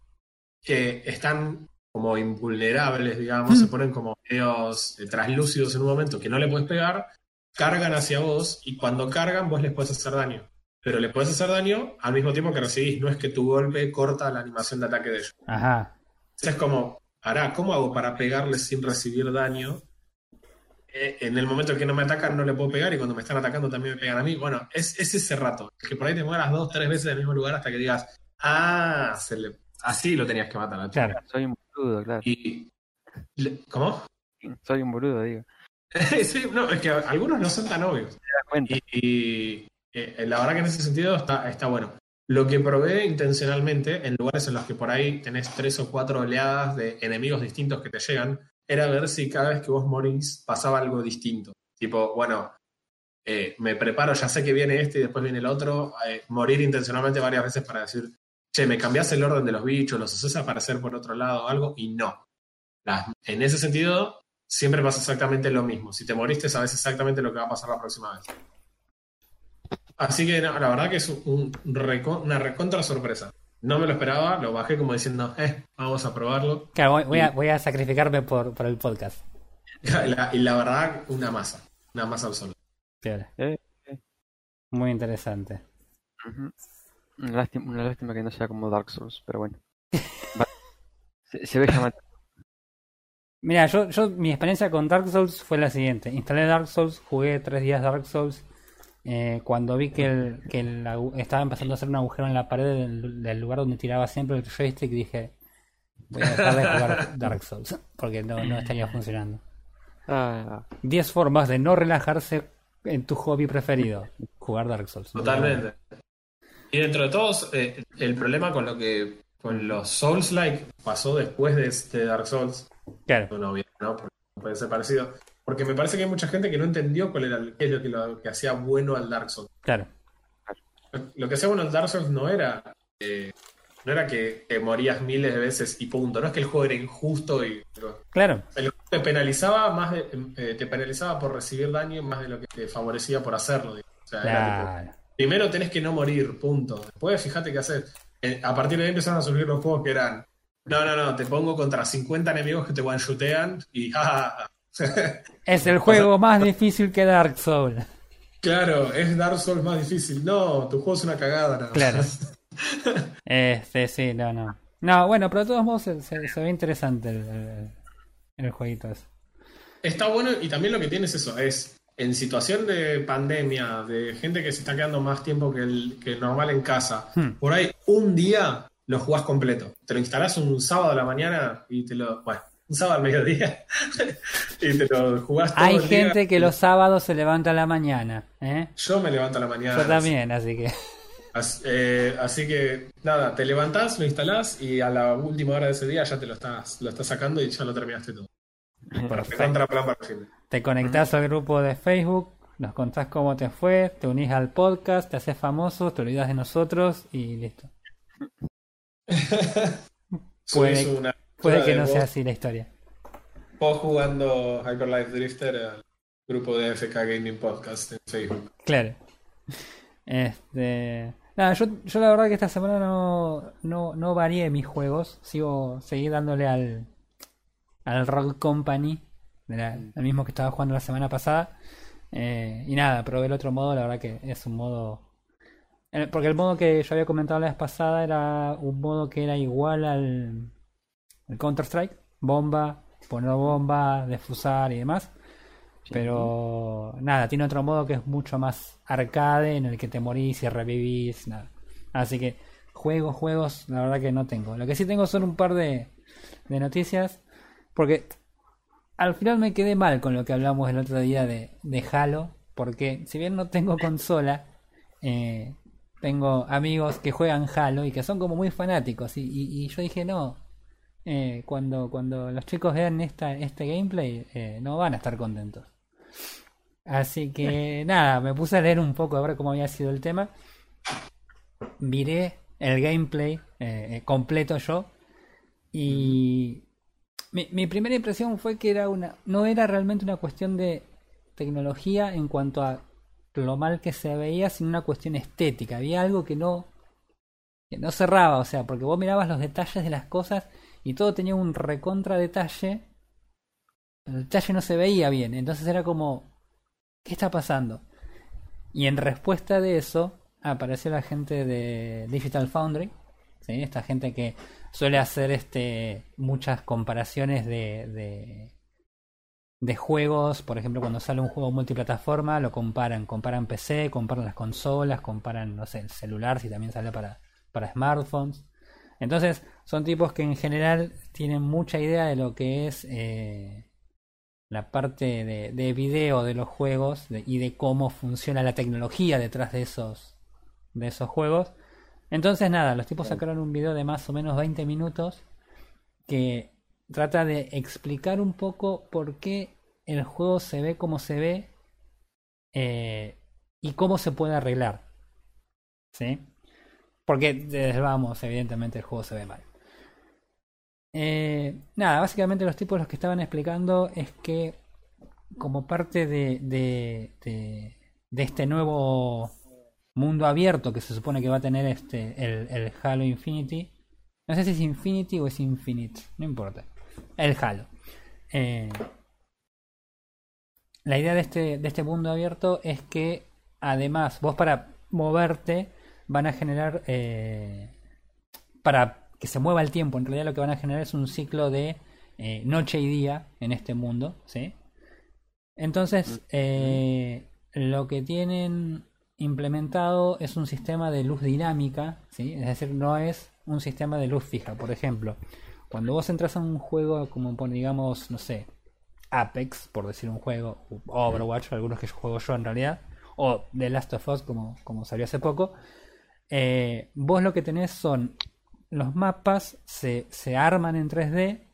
que están como invulnerables, digamos, se ponen como medios eh, translúcidos en un momento que no le puedes pegar, cargan hacia vos y cuando cargan vos les puedes hacer daño. Pero les puedes hacer daño al mismo tiempo que recibís, no es que tu golpe corta la animación de ataque de ellos. Ajá. Entonces es como, ahora, ¿cómo hago para pegarles sin recibir daño? Eh, en el momento en que no me atacan no le puedo pegar y cuando me están atacando también me pegan a mí. Bueno, es, es ese rato, que por ahí te mueras dos, tres veces en el mismo lugar hasta que digas, ah, se le- así lo tenías que matar. a Claro. Soy un boludo, claro. Y, ¿Cómo? Soy un boludo, digo. sí, no, es que algunos no son tan obvios. ¿Te das cuenta? Y, y, eh, la verdad que en ese sentido está, está bueno. Lo que probé intencionalmente en lugares en los que por ahí tenés tres o cuatro oleadas de enemigos distintos que te llegan, era ver si cada vez que vos morís pasaba algo distinto. Tipo, bueno, eh, me preparo, ya sé que viene este y después viene el otro. eh, morir intencionalmente varias veces para decir, che, me cambiás el orden de los bichos, los haces aparecer por otro lado algo, y no. En ese sentido, siempre pasa exactamente lo mismo. Si te moriste, sabes exactamente lo que va a pasar la próxima vez. Así que no, la verdad que es un reco- una recontra sorpresa. No me lo esperaba, lo bajé como diciendo, eh, vamos a probarlo. Claro, voy, voy a, voy a sacrificarme por, por el podcast. Y la, y la verdad, una masa. Una masa absoluta. Eh, eh. Muy interesante. Una lástima, una lástima que no sea como Dark Souls, pero bueno. Se ve llamativo. Mira, yo, yo mi experiencia con Dark Souls fue la siguiente. Instalé Dark Souls, jugué tres días Dark Souls. Eh, cuando vi que, el, que el estaba empezando a hacer un agujero en la pared del, del lugar donde tiraba siempre el joystick, dije, voy a dejar de jugar Dark Souls, porque no, no estaría funcionando. Ah, 10 formas de no relajarse en tu hobby preferido. Jugar Dark Souls. Totalmente. Y dentro de todos, eh, el problema con lo que con los Souls-like pasó después de este Dark Souls, Claro, no, ¿no? Porque puede ser parecido. Porque me parece que hay mucha gente que no entendió cuál era qué es lo que, lo que hacía bueno al Dark Souls. claro. Lo que hacía bueno al Dark Souls no era eh, no era que te morías miles de veces y punto. No es que el juego era injusto y Claro, el juego te penalizaba más de- eh, te penalizaba por recibir daño más de lo que te favorecía por hacerlo. O sea, era tipo, claro. primero tenés que no morir, punto. Después fíjate qué hacer. Eh, a partir de ahí empezaron a surgir los juegos que eran no, no, no, te pongo contra 50 enemigos que te one-shootean y ja, ja. Es el juego más difícil que Dark Souls. Claro, es Dark Souls más difícil. No, tu juego es una cagada. nada. Claro. Este, sí, no, no. No, bueno, pero de todos modos se, se- se ve interesante el, el, el jueguito ese. Está bueno y también lo que tiene es eso, es en situación de pandemia, de gente que se está quedando más tiempo que el, que el normal en casa, Hmm. por ahí un día lo jugás completo. Te lo instalás un sábado a la mañana y te lo... Bueno, un sábado al mediodía y te lo jugás todo Hay el día. gente que los sábados se levanta a la mañana, ¿eh? Yo me levanto a la mañana. Yo también, así que... As- eh, así que nada, te levantás, lo instalás y a la última hora de ese día ya te lo estás, lo estás sacando y ya lo terminaste todo. Perfecto. Contra plan para el fin. Te conectás al grupo de Facebook, nos contás cómo te fue, te unís al podcast, te haces famoso, te olvidas de nosotros y listo. Puede- una Puede que no vos- sea así la historia. Vos jugando Hyper Life Drifter al grupo de FK Gaming Podcast en Facebook. Claro. Este, Nada, yo, yo la verdad que esta semana no, no, no varié mis juegos. Sigo, seguí dándole al, al Rock Company, de la- el mismo que estaba jugando la semana pasada. Eh, y nada, probé el otro modo, la verdad que es un modo... eh, Porque el modo que yo había comentado la vez pasada era un modo que era igual al, al Counter-Strike. Bomba, poner bomba, defusar y demás. Pero nada, tiene otro modo que es mucho más arcade, en el que te morís y revivís, nada. Así que juegos, juegos, la verdad que no tengo. Lo que sí tengo son un par de, de noticias, porque al final me quedé mal con lo que hablamos el otro día de, de Halo, porque si bien no tengo consola, eh, tengo amigos que juegan Halo y que son como muy fanáticos, y, y- y yo dije, no, eh, cuando, cuando los chicos vean esta, este gameplay, eh, no van a estar contentos. Así que nada, me puse a leer un poco a ver cómo había sido el tema. Miré el gameplay eh, completo yo. Y mi, mi primera impresión fue que era una, no era realmente una cuestión de tecnología en cuanto a lo mal que se veía, sino una cuestión estética. Había algo que no, que no cerraba, o sea, porque vos mirabas los detalles de las cosas y todo tenía un recontra detalle. El detalle no se veía bien, entonces era como, ¿qué está pasando? Y en respuesta de eso apareció la gente de Digital Foundry, esta gente que suele hacer este muchas comparaciones de, de, de juegos, por ejemplo, cuando sale un juego multiplataforma, lo comparan, comparan PC, comparan las consolas, comparan, no sé, el celular, si también sale para, para smartphones. Entonces, son tipos que en general tienen mucha idea de lo que es eh, la parte de, de video de los juegos de- y de cómo funciona la tecnología detrás de esos, de esos juegos. Entonces, nada, los tipos sacaron un video de más o menos 20 minutos que trata de explicar un poco por qué el juego se ve como se ve eh, y cómo se puede arreglar. ¿Sí? Porque desde vamos, evidentemente el juego se ve mal. Eh, nada, básicamente los tipos los que estaban explicando es que como parte de, de, de, de este nuevo mundo abierto que se supone que va a tener este el, el Halo Infinity, no sé si es Infinity o es Infinite, no importa, el Halo. Eh, la idea de este, de este mundo abierto es que además vos para moverte van a generar eh, para que se mueva el tiempo en realidad lo que van a generar es un ciclo de eh, noche y día en este mundo ¿sí? entonces eh, lo que tienen implementado es un sistema de luz dinámica ¿sí? es decir no es un sistema de luz fija por ejemplo cuando vos entras a un juego como digamos no sé Apex, por decir un juego, Overwatch, algunos que yo juego yo en realidad, o The Last of Us, como, como salió hace poco, eh, vos lo que tenés son los mapas se, se arman en 3D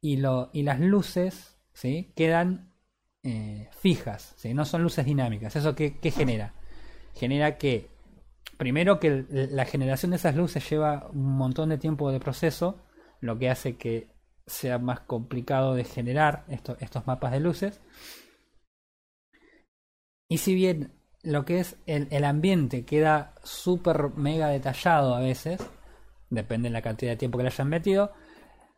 y, lo, y las luces ¿sí? quedan eh, fijas, ¿sí? no son luces dinámicas. ¿Eso qué, qué genera? Genera que, primero que la generación de esas luces lleva un montón de tiempo de proceso, lo que hace que sea más complicado de generar esto- estos mapas de luces. Y si bien lo que es el, el ambiente queda súper mega detallado a veces, depende de la cantidad de tiempo que le hayan metido,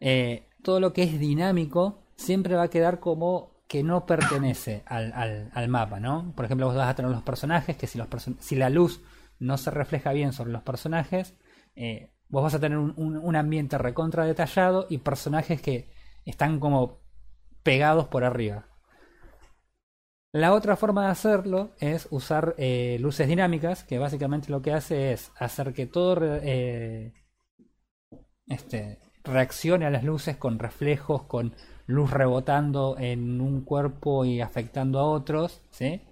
eh, todo lo que es dinámico siempre va a quedar como que no pertenece al, al- mapa, ¿no? Por ejemplo, vos vas a tener los personajes que si, los si la luz no se refleja bien sobre los personajes, eh, vos vas a tener un, un- un ambiente recontra detallado y personajes que están como pegados por arriba. La otra forma de hacerlo es usar eh, luces dinámicas, que básicamente lo que hace es hacer que todo eh, este, reaccione a las luces con reflejos, con luz rebotando en un cuerpo y afectando a otros, ¿sí?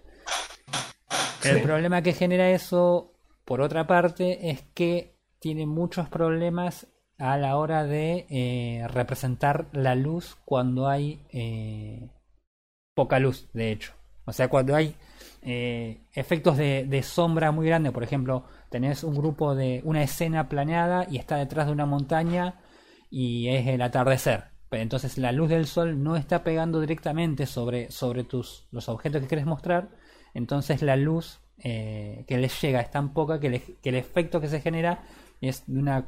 El problema que genera eso, por otra parte, es que tiene muchos problemas a la hora de eh, representar la luz cuando hay eh, poca luz, de hecho. O sea, cuando hay eh, efectos de, de sombra muy grandes, por ejemplo, tenés un grupo de una escena planeada y está detrás de una montaña y es el atardecer. Pero entonces la luz del sol no está pegando directamente sobre, sobre tus, los objetos que quieres mostrar. Entonces la luz eh, que les llega es tan poca que, le- que el efecto que se genera es de una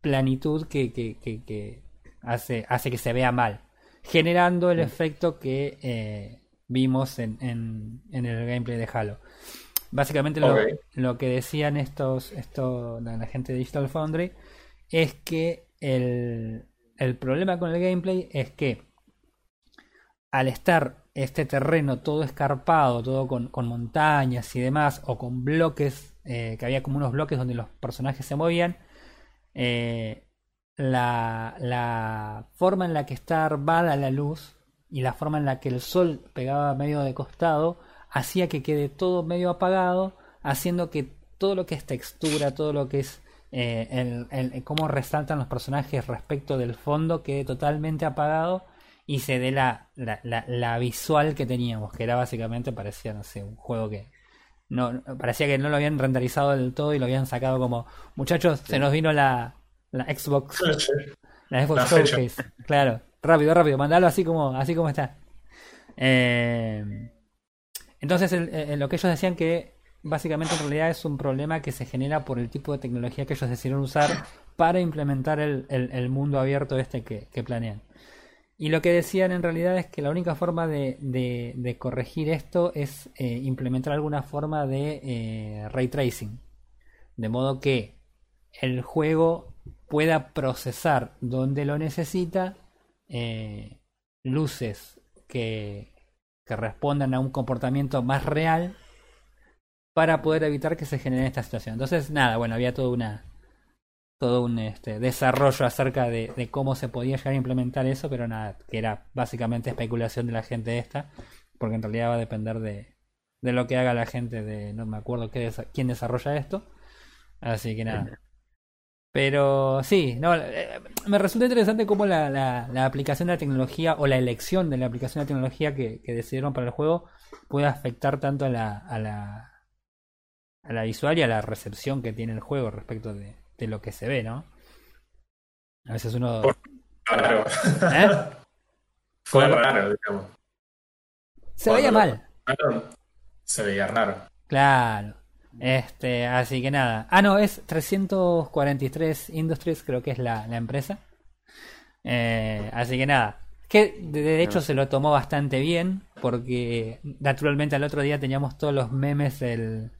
planitud que, que- que- que hace, hace que se vea mal, generando el efecto que eh, vimos en, en- en el gameplay de Halo. Básicamente lo, lo que decían estos, esto, la, la gente de Digital Foundry es que el, el problema con el gameplay es que al estar este terreno todo escarpado, todo con, con montañas y demás, o con bloques, eh, que había como unos bloques donde los personajes se movían, eh, la, la forma en la que está armada la luz y la forma en la que el sol pegaba medio de costado hacía que quede todo medio apagado, haciendo que todo lo que es textura, todo lo que es eh, el, el- cómo resaltan los personajes respecto del fondo quede totalmente apagado y se dé la, la, la- la visual que teníamos, que era básicamente, parecía, no sé, un juego que no parecía que no lo habían renderizado del todo y lo habían sacado como, muchachos, se nos vino la, la Xbox, la Xbox La fecha. Claro, rápido, rápido, mandalo así como, así como está. Eh, entonces, el- el- lo que ellos decían que básicamente en realidad es un problema que se genera por el tipo de tecnología que ellos decidieron usar para implementar el, el- mundo abierto este que, planean. Y lo que decían en realidad es que la única forma de, de- corregir esto es eh, implementar alguna forma de eh, ray tracing. De modo que el juego pueda procesar donde lo necesita eh, luces que, que respondan a un comportamiento más real para poder evitar que se genere esta situación. Entonces, nada, bueno, había toda una todo un este, desarrollo acerca de, cómo se podía llegar a implementar eso, pero nada, que era básicamente especulación de la gente esta, porque en realidad va a depender de, de lo que haga la gente de, no me acuerdo qué quién desarrolla esto, así que nada. Pero sí, no, eh, me resulta interesante cómo la, la, la aplicación de la tecnología o la elección de la aplicación de la tecnología que, que decidieron para el juego puede afectar tanto a la, a la a la visual y a la recepción que tiene el juego respecto de, de lo que se ve, ¿no? A veces uno... Claro. ¿Eh? Fue raro, digamos. Se veía mal. Raro, Se veía raro. Claro. Este, así que nada. Ah, no, es 343 Industries, creo que es la, la empresa. Eh, así que nada. Que de, hecho se lo tomó bastante bien, porque naturalmente al otro día teníamos todos los memes del...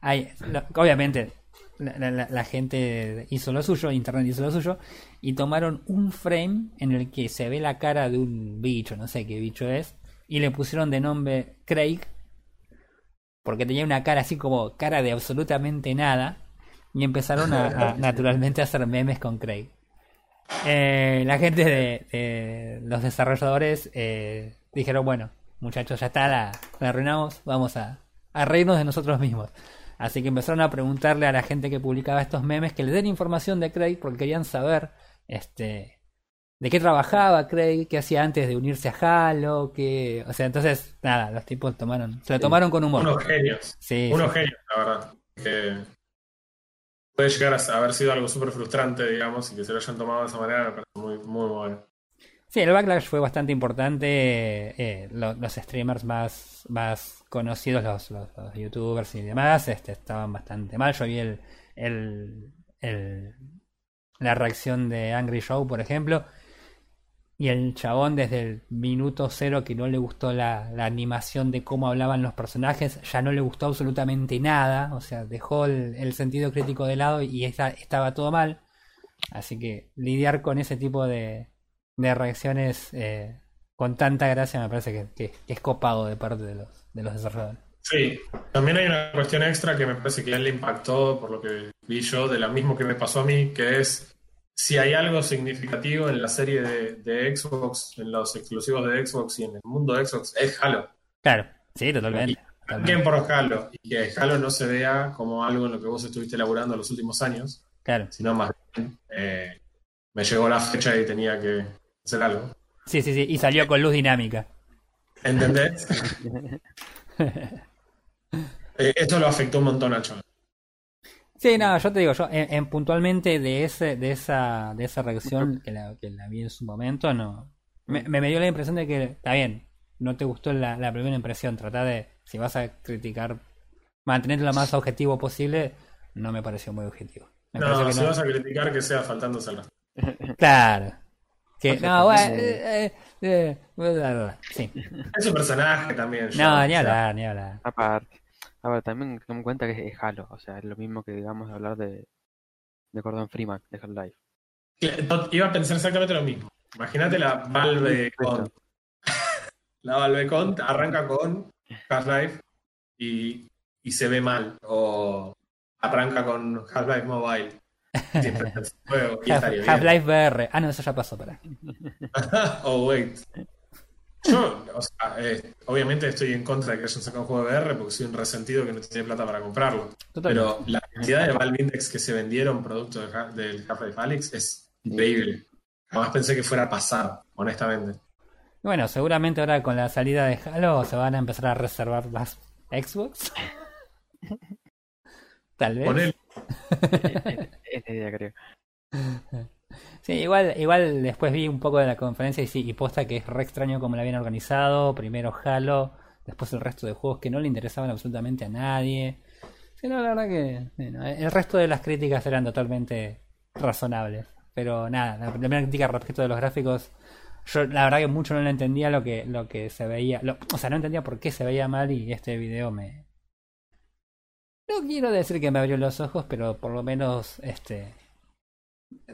Ay, obviamente la- la gente hizo lo suyo, Internet hizo lo suyo, y tomaron un frame en el que se ve la cara de un bicho, no sé qué bicho es, y le pusieron de nombre Craig, porque tenía una cara así como cara de absolutamente nada, y empezaron a, a, naturalmente a hacer memes con Craig. Eh, la gente de, de los desarrolladores eh, dijeron, bueno, muchachos, ya está, la, la arruinamos, vamos a, a reírnos de nosotros mismos. Así que empezaron a preguntarle a la gente que publicaba estos memes que le den información de Craig porque querían saber este de qué trabajaba Craig, qué hacía antes de unirse a Halo, que, o sea, entonces nada, los tipos tomaron, se lo tomaron con humor. Unos genios. Sí, Unos sí. genios, la verdad. Que puede llegar a haber sido algo súper frustrante, digamos, y que se lo hayan tomado de esa manera me parece muy, muy bueno. Sí, el backlash fue bastante importante. eh, lo- los streamers más, más conocidos, los, los- los youtubers y demás, este, estaban bastante mal. Yo vi el, el, el- la reacción de Angry Show, por ejemplo. Y el chabón desde el minuto cero que no le gustó la, la animación de cómo hablaban los personajes, ya no le gustó absolutamente nada. O sea, dejó el, sentido crítico de lado y esta- estaba todo mal. Así que lidiar con ese tipo de, de reacciones eh, con tanta gracia me parece que, es copado de parte de los, de los desarrolladores. Sí, también hay una cuestión extra que me parece que a él le impactó, por lo que vi yo, de lo mismo que me pasó a mí, que es si hay algo significativo en la serie de, de Xbox, en los exclusivos de Xbox y en el mundo de Xbox, es Halo. Claro, sí, totalmente. También por Halo, y que Halo no se vea como algo en lo que vos estuviste elaborando los últimos años, Claro. sino más bien eh, me llegó la fecha y tenía que hacer algo. Sí, sí, sí. Y salió con luz dinámica. ¿Entendés? Eh, eso lo afectó un montón a Chon. Sí, no, yo te digo, yo en, en puntualmente de ese, de esa, de esa reacción que la, que la vi en su momento, no. Me, me dio la impresión de que está bien, no te gustó la, la primera impresión, trata de, si vas a criticar mantenerlo lo más objetivo posible no me pareció muy objetivo. Me No, que si no- vas a criticar que sea faltándose. Claro. Que, no, bueno, eh, eh, eh. Sí. Es un personaje también. yo, No, o ni sea, hablar, ni hablar. Aparte. A ver, también toma en cuenta que es Halo. O sea, es lo mismo que digamos hablar de, de Gordon Freeman, de Half-Life. Iba a pensar exactamente lo mismo. Imagínate la Valve con. La Valve con arranca con Half-Life y, y se ve mal. O arranca con Half-Life Mobile. Half-Life VR. Ah, no, eso ya pasó, para. oh, wait. Yo, o sea, eh, obviamente estoy en contra de que hayan sacado un juego de VR porque soy un resentido que no tiene plata para comprarlo. Pero la cantidad de Valve Index que se vendieron producto de Ha- del Half-Life Alyx es increíble. Jamás pensé que fuera a pasar, honestamente. Bueno, seguramente ahora con la salida de Halo se van a empezar a reservar las Xbox. Tal vez. Es la idea, creo. Sí, igual, igual después vi un poco de la conferencia y sí, y posta que es re extraño como la habían organizado. Primero Halo, después el resto de juegos que no le interesaban absolutamente a nadie. Sí, no, la verdad que el resto de las críticas eran totalmente razonables. Pero nada, la primera crítica respecto de los gráficos, yo la verdad que mucho no le entendía lo que, lo que se veía. lo- o sea, no entendía por qué se veía mal y este video me... No quiero decir que me abrió los ojos, pero por lo menos este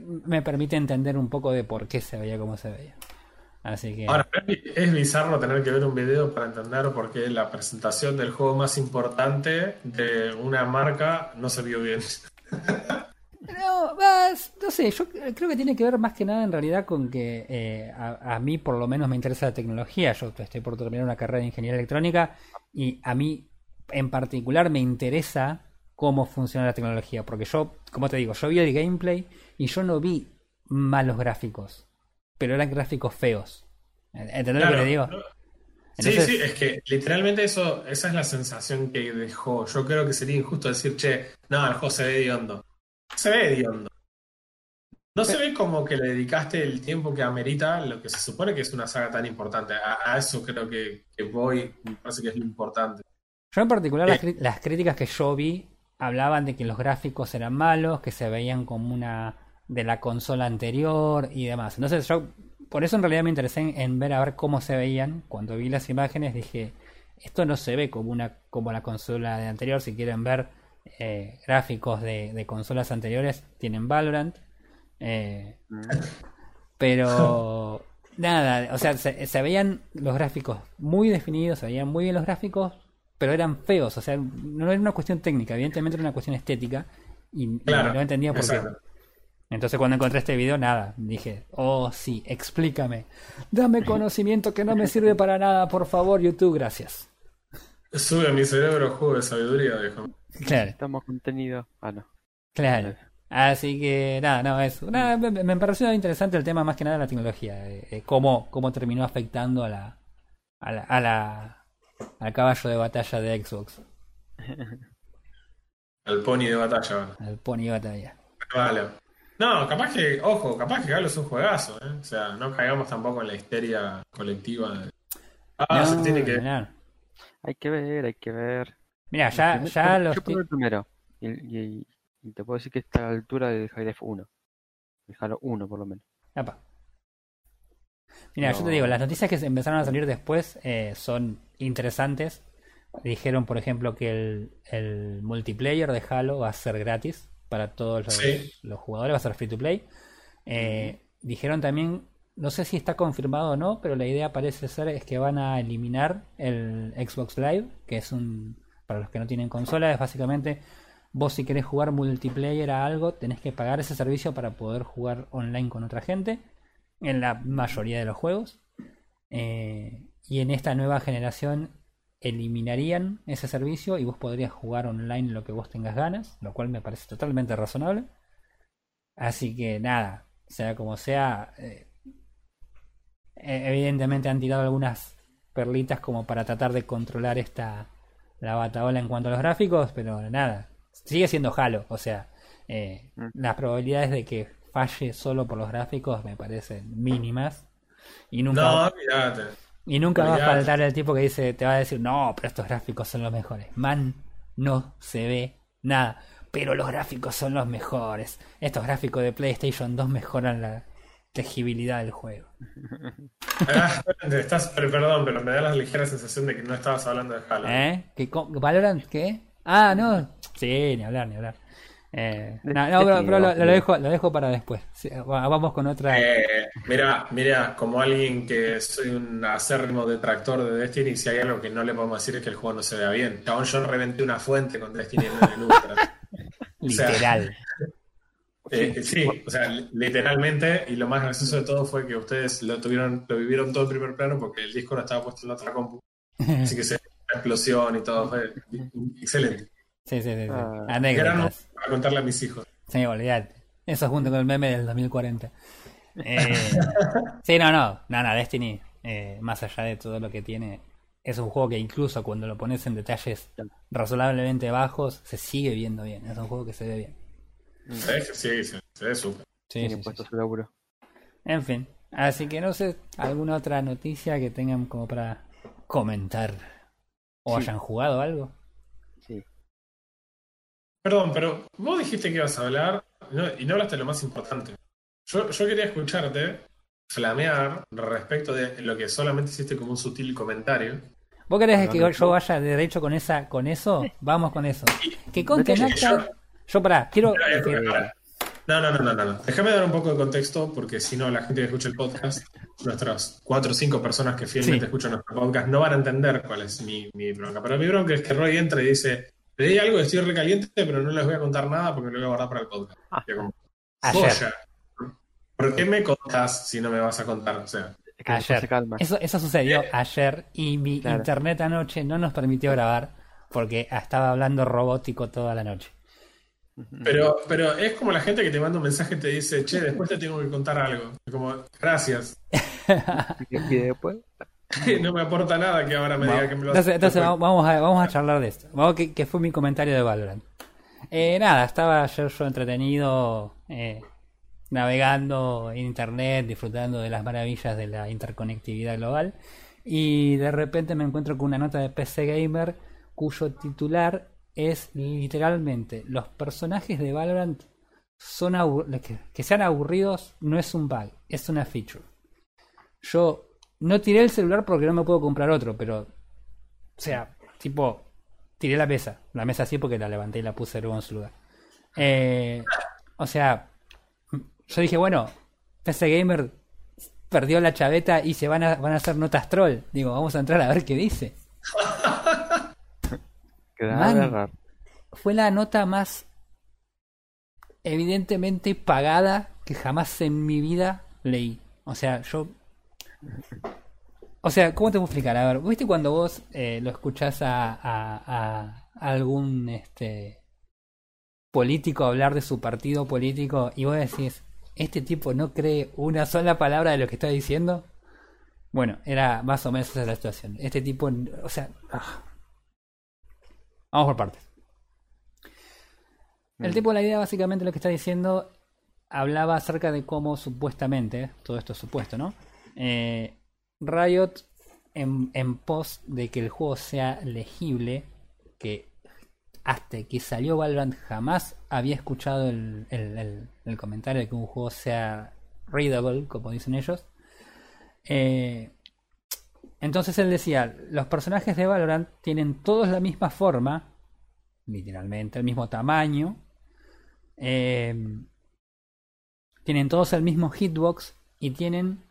me permite entender un poco de por qué se veía como se veía. Así que Ahora, es bizarro tener que ver un video para entender por qué la presentación del juego más importante de una marca no se vio bien. No, no sé, yo creo que tiene que ver más que nada en realidad con que eh, a, a mí por lo menos me interesa la tecnología. Yo estoy por terminar una carrera de ingeniería electrónica y a mí en particular me interesa cómo funciona la tecnología. Porque yo, como te digo, yo vi el gameplay y yo no vi malos gráficos, pero eran gráficos feos. ¿Entendés lo que te digo? ¿no? Entonces- sí, sí, es que literalmente eso, esa es la sensación que dejó. Yo creo que sería injusto decir, che, no, el juego se ve hediondo. Se ve hediondo. No se ve como que le dedicaste el tiempo que amerita lo que se supone que es una saga tan importante. A, a eso creo que, que voy, me parece que es lo importante. Yo en particular las, Eh. cri- las críticas que yo vi hablaban de que los gráficos eran malos, que se veían como una de la consola anterior y demás. Entonces yo por eso en realidad me interesé en, en ver a ver cómo se veían. Cuando vi las imágenes dije, esto no se ve como una como la consola de anterior. Si quieren ver eh, gráficos de, de consolas anteriores, tienen Valorant. Eh, pero nada, o sea, se, se veían los gráficos muy definidos, se veían muy bien los gráficos, pero eran feos, o sea, no era una cuestión técnica, evidentemente era una cuestión estética y, no entendía por qué. Entonces cuando encontré este video, nada, dije, oh sí, explícame, dame conocimiento que no me sirve para nada, por favor, YouTube, gracias. Sube a mi cerebro juego de sabiduría, viejo. Claro, Estamos contenido. Ah, no. claro. Así que nada, no, eso. Nada, me, me pareció interesante el tema más que nada de la tecnología, eh, eh, cómo, cómo terminó afectando a la, a la, a la- al caballo de batalla de Xbox, Al pony de batalla, al pony de batalla. Vale. No, capaz que, ojo, capaz que Halo es un juegazo, ¿eh? O sea, no caigamos tampoco en la histeria colectiva. de, Ah, No, se tiene que. Hay que ver, hay que ver. Mira, ya, Yo- ya yo los probé ti- el primero. Y, y- y te puedo decir que está a la altura del Half-Life 1. El Halo 1, por lo menos. Apa. Mira, yo te No. digo, las noticias que se empezaron a salir después eh, son interesantes. Dijeron, por ejemplo, que el, el multiplayer de Halo va a ser gratis para todos los, Sí. los jugadores, va a ser free to play. Eh, Dijeron también, no sé si está confirmado o no, pero la idea parece ser es que van a eliminar el Xbox Live, que es un, para los que no tienen consola, es básicamente vos si querés jugar multiplayer a algo, tenés que pagar ese servicio para poder jugar online con otra gente, en la mayoría de los juegos. Eh, y en esta nueva generación eliminarían ese servicio y vos podrías jugar online lo que vos tengas ganas, lo cual me parece totalmente razonable. Así que nada, sea como sea, eh, eh, evidentemente han tirado algunas perlitas como para tratar de controlar esta la bataola en cuanto a los gráficos, pero nada, sigue siendo Halo, o sea, eh, Mm. las probabilidades de que falle solo por los gráficos me parecen mínimas y nunca No. Y nunca va a faltar el tipo que dice te va a decir no, pero estos gráficos son los mejores, man, no se ve nada. Pero los gráficos son los mejores. Estos gráficos de PlayStation 2 mejoran la legibilidad del juego. Ah, estás, perdón, pero me da la ligera sensación de que no estabas hablando de Halo. ¿Eh? ¿Qué, co- ¿Valorant qué? Ah, no. Sí, ni hablar, ni hablar. Eh, no, no, pero, lo, de- lo dejo, lo dejo para después. Sí, vamos con otra. Eh, mira, mira, como alguien que soy un acérrimo detractor de Destiny, si hay algo que no le podemos decir es que el juego no se vea bien. Chabón, yo reventé una fuente con Destiny en el Ultra. o sea, literal. Eh, sí, o sea, li- literalmente, y lo más gracioso de todo fue que ustedes lo tuvieron, lo vivieron todo en primer plano porque el disco no estaba puesto en la otra compu. Así que se una explosión y todo, fue excelente. Sí, sí, sí. sí. Ah. Anécdotas. para contarle a mis hijos. Sí, olvidate. Eso junto con el meme del 2040. Eh, sí, no, no. No, no, Destiny, eh, más allá de todo lo que tiene, es un juego que incluso cuando lo pones en detalles razonablemente bajos, se sigue viendo bien. Es un juego que se ve bien. Se ve- Sí, se, se ve súper. Sí, sí, sí, puesto sí. su laburo. En fin. Así que no sé, alguna otra noticia que tengan como para comentar. O Sí. hayan jugado algo. Perdón, pero vos dijiste que ibas a hablar no- y no hablaste de lo más importante. Yo, yo quería escucharte flamear respecto de lo que solamente hiciste como un sutil comentario. ¿Vos querés que yo vaya derecho con esa, con eso? Vamos con eso. Que conte Yo- Nacha. Yo pará, quiero. Que-. No, no, no, no, no, no. Déjame dar un poco de contexto porque si no, la gente que escucha el podcast, nuestras cuatro o cinco personas que fielmente Sí. escuchan nuestro podcast, no van a entender cuál es mi, mi bronca. Pero mi bronca es que Roy entra y dice: Pedí algo, estoy recaliente, pero no les voy a contar nada porque lo voy a guardar para el podcast. Ah. Yo como, Ayer. "Joya, ¿Por qué me contás si no me vas a contar? O sea, Ayer. calma. Eso, eso sucedió ayer y mi Claro. internet anoche no nos permitió grabar porque estaba hablando robótico toda la noche. pero, pero es como la gente que te manda un mensaje y te dice, che, después te tengo que contar algo. Como, gracias. Y y después. No me aporta nada que ahora me diga que me lo Entonces, entonces vamos, a, vamos a charlar de esto. Vamos que, que fue mi comentario de Valorant. Eh, nada, estaba ayer yo entretenido eh, navegando en internet, disfrutando de las maravillas de la interconectividad global. Y de repente me encuentro con una nota de PC Gamer cuyo titular es literalmente los personajes de Valorant son que, que sean aburridos no es un bug, es una feature. Yo no tiré el celular porque no me puedo comprar otro, pero o sea, tipo, tiré la mesa. La mesa sí porque la levanté y la puse luego en su lugar. Eh, o sea, yo dije, bueno, PC Gamer perdió la chaveta y se van a, van a hacer notas troll. Digo, vamos a entrar a ver qué dice. Man. Fue la nota más evidentemente pagada que jamás en mi vida leí. O sea, yo... O sea, ¿cómo te puedo explicar? A ver, ¿viste cuando vos eh, lo escuchás a, a- a algún este político hablar de su partido político y vos decís, este tipo no cree una sola palabra de lo que está diciendo? Bueno, era más o menos esa la situación. Este tipo, o sea... ah. Vamos por partes. El Mm. tipo, la idea básicamente lo que está diciendo, hablaba acerca de cómo supuestamente, todo esto es supuesto, ¿no? Eh, Riot, en, en pos de que el juego sea legible, que hasta que salió Valorant jamás había escuchado el, el- el- comentario de que un juego sea readable, como dicen ellos. Eh, entonces él decía, los personajes de Valorant tienen todos la misma forma, literalmente el mismo tamaño, eh, tienen todos el mismo hitbox y tienen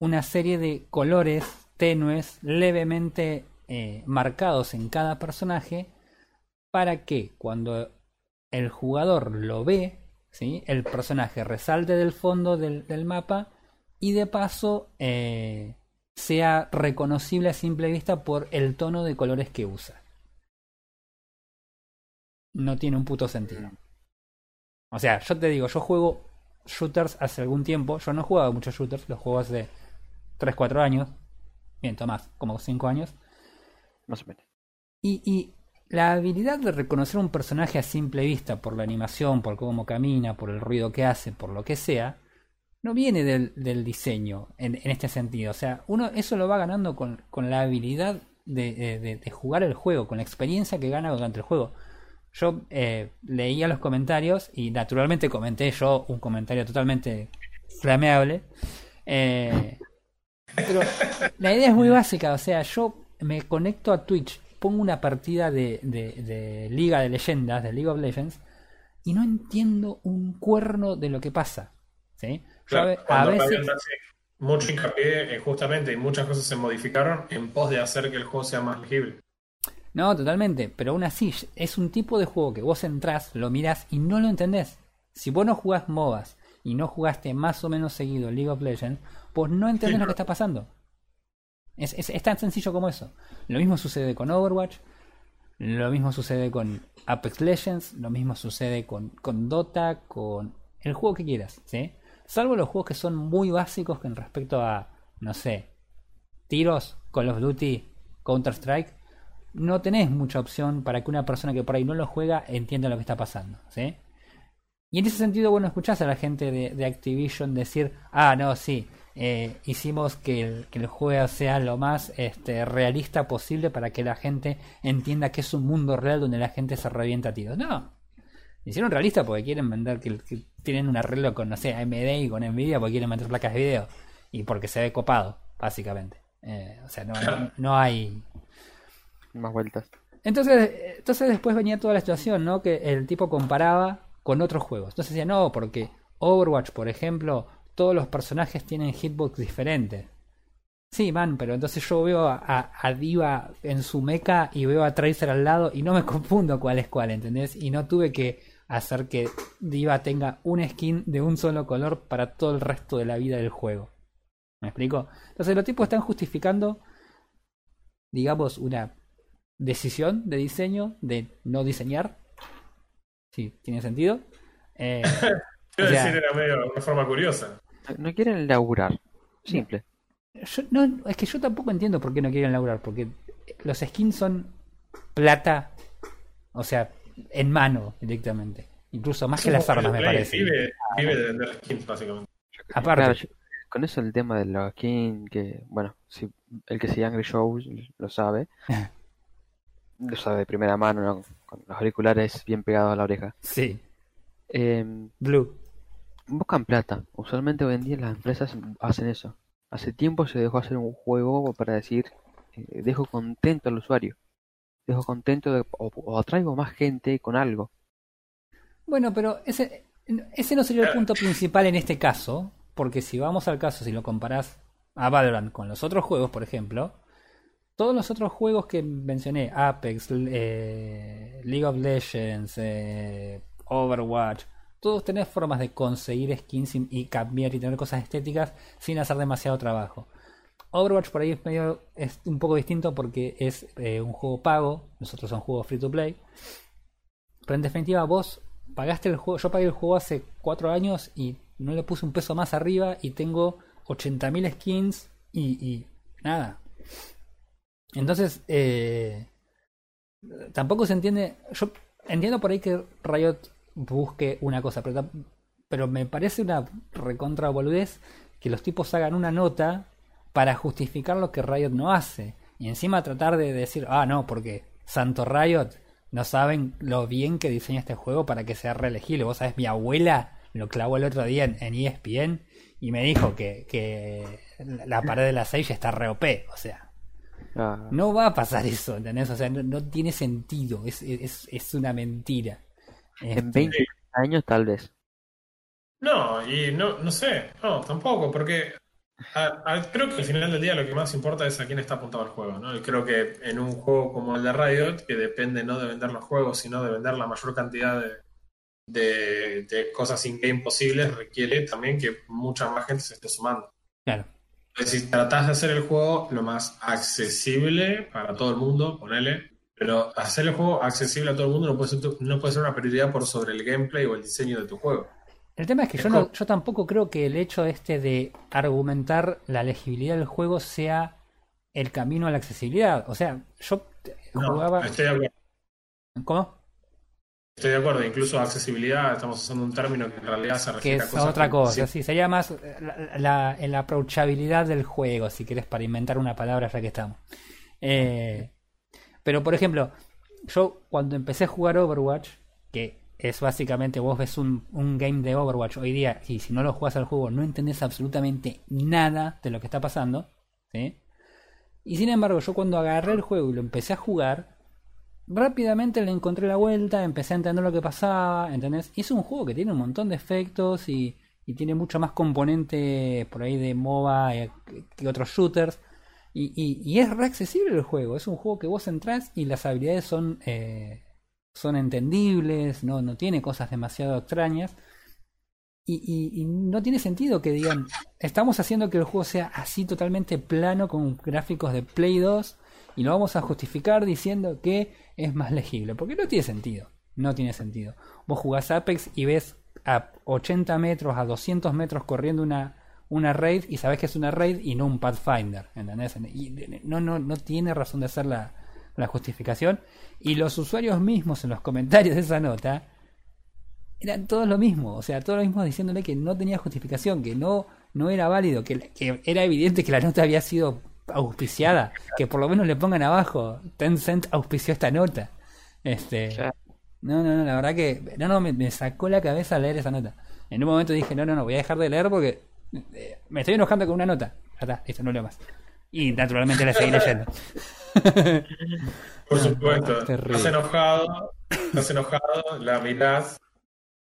una serie de colores tenues levemente eh, marcados en cada personaje para que cuando el jugador lo ve, el personaje resalte del fondo del, del mapa y de paso eh, sea reconocible a simple vista por el tono de colores que usa. No tiene un puto sentido. O sea, yo te digo, yo juego shooters hace algún tiempo. Yo no he jugado muchos shooters, los juego hace 3, 4 años. Miento más, como 5 años. Más o menos. Y, y la habilidad de reconocer un personaje a simple vista por la animación, por cómo camina, por el ruido que hace, por lo que sea, no viene del, del diseño en, en este sentido. O sea, uno eso lo va ganando con, con la habilidad de, de- de- de jugar el juego, con la experiencia que gana durante el juego. Yo eh, leía los comentarios y naturalmente comenté yo un comentario totalmente flameable. Eh, pero la idea es muy básica, o sea, yo me conecto a Twitch, pongo una partida de, de- de Liga de Leyendas, de League of Legends, y no entiendo un cuerno de lo que pasa. ¿sí? Yo a veces... Mucho hincapié, eh, justamente, y muchas cosas se modificaron en pos de hacer que el juego sea más legible. No, totalmente, pero aún así es un tipo de juego que vos entrás, lo mirás y no lo entendés. Si vos no jugás MOBAs y no jugaste más o menos seguido League of Legends, vos no entendés Sí, lo que está pasando. Es, es- es tan sencillo como eso. Lo mismo sucede con Overwatch, lo mismo sucede con Apex Legends, lo mismo sucede con, con Dota, con el juego que quieras, ¿sí? Salvo los juegos que son muy básicos con respecto a, no sé, tiros, Call of Duty, Counter-Strike, no tenés mucha opción para que una persona que por ahí no lo juega entienda lo que está pasando, ¿sí? Y en ese sentido, bueno, escuchás a la gente de, de Activision decir, ah, no, sí, eh, hicimos que el, que el juego sea lo más este, realista posible para que la gente entienda que es un mundo real donde la gente se revienta a tiros. No, hicieron realista porque quieren vender que, que tienen un arreglo con, no sé, AMD y con Nvidia porque quieren vender placas de video y porque se ve copado, básicamente. Eh, o sea, no, no, no hay Más vueltas. entonces, entonces después venía toda la situación, ¿no? Que el tipo comparaba con otros juegos. Entonces decía, no, porque Overwatch, por ejemplo, todos los personajes tienen hitbox diferentes. Sí, man, pero entonces yo veo a, Diva en su mecha y veo a Tracer al lado y no me confundo cuál es cuál, ¿entendés? Y no tuve que hacer que Diva tenga un skin de un solo color para todo el resto de la vida del juego. ¿Me explico? Entonces los tipos están justificando, digamos, una decisión de diseño de no diseñar. Sí, tiene sentido. Eh, Quiero O sea- decir, era medio una forma curiosa. No quieren laburar. Simple. yo, no, es que yo tampoco entiendo por qué no quieren laburar, porque los skins son plata, o sea, en mano directamente. Incluso más que las armas, me parece. Vive, vive de vender skins, básicamente. Aparte, Claro, yo- con eso el tema de la skin, que, bueno, si el que sigue Angry Shows lo sabe. lo sabe de primera mano, ¿no? con los auriculares bien pegados a la oreja. sí, Eh, Blue. buscan plata. Usualmente hoy en día las empresas hacen eso. Hace tiempo se dejó hacer un juego para decir, eh, dejo contento al usuario. Dejo contento de- o, o atraigo más gente con algo. Bueno, pero ese, ese no sería el punto principal en este caso, porque si vamos al caso, si lo comparás a Valorant con los otros juegos, por ejemplo, todos los otros juegos que mencioné, Apex, eh, League of Legends, eh, Overwatch, todos tenés formas de conseguir skins y, cambiar y tener cosas estéticas sin hacer demasiado trabajo. Overwatch por ahí es medio es un poco distinto porque es eh, un juego pago, nosotros son juegos free to play. Pero en definitiva vos pagaste el juego, yo pagué el juego hace 4 años y no le puse un peso más arriba y tengo 80.000 skins y nada. Entonces, eh, tampoco se entiende, yo entiendo por ahí que Riot busque una cosa, pero, pero me parece una recontra boludez que los tipos hagan una nota para justificar lo que Riot no hace. Y encima tratar de decir, ah, no, porque Santo Riot no saben lo bien que diseña este juego para que sea reelegible. Vos sabés, mi abuela lo clavó el otro día en, en ESPN y me dijo que, que la pared de la 6 está re OP. O sea, Ah, no va a pasar eso, ¿entendés? O sea, no, no tiene sentido. Es, es, es una mentira. en Este, 20 años tal vez. No, y no, no sé, no, tampoco, porque a- a- creo que al final del día lo que más importa es a quién está apuntado el juego, ¿no? Y creo que en un juego como el de Riot, que depende no de vender los juegos, sino de vender la mayor cantidad de, de, de cosas in-game posibles, requiere también que mucha más gente se esté sumando. Claro. Entonces, si tratás de hacer el juego lo más accesible para todo el mundo, ponele, pero hacer el juego accesible a todo el mundo no puede ser, tu- no puede ser una prioridad por sobre el gameplay o el diseño de tu juego. El tema es que Es yo, no, yo tampoco creo que el hecho este de argumentar la legibilidad del juego sea el camino a la accesibilidad. O sea, yo No, jugaba. estoy de acuerdo. ¿Cómo? Estoy de acuerdo, incluso accesibilidad, estamos usando un término que en realidad se Que refiere a es cosas otra que- cosa. sí, Sí, sería más la, la, la approachabilidad del juego, si quieres, para inventar una palabra ya que estamos. Eh, pero por ejemplo, yo cuando empecé a jugar Overwatch, que es básicamente vos ves un, un game de Overwatch hoy día y si no lo juegas al juego no entendés absolutamente nada de lo que está pasando, ¿sí? Y sin embargo, yo cuando agarré el juego y lo empecé a jugar, rápidamente le encontré la vuelta, empecé a entender lo que pasaba, ¿entendés? Y es un juego que tiene un montón de efectos y, y tiene mucho más componente por ahí de MOBA eh, que- otros shooters. Y, y- es re accesible el juego. Es un juego que vos entrás y las habilidades son, eh, son entendibles, no, no tiene cosas demasiado extrañas. Y- y no tiene sentido que digan, estamos haciendo que el juego sea así totalmente plano con gráficos de Play 2 y lo vamos a justificar diciendo que es más legible. Porque no tiene sentido. No tiene sentido. Vos jugás Apex y ves a 80 metros, a 200 metros corriendo una, una raid y sabes que es una raid y no un Pathfinder. ¿Entendés? Y no, no, no tiene razón de ser la, la justificación. Y los usuarios mismos en los comentarios de esa nota eran todos lo mismo, o sea, todos lo mismo diciéndole que no tenía justificación, que no, no era válido, que era evidente que la nota había sido auspiciada, que por lo menos le pongan abajo, Tencent auspició esta nota. Este, no, no, no, la verdad que, no, no, me, me sacó la cabeza leer esa nota. En un momento dije, no, no, no, voy a dejar de leer porque eh, me estoy enojando con una nota. Ya está, listo, no leo más. Y naturalmente la seguí leyendo. Por supuesto. Terrible. Estás enojado, estás enojado, la mirás,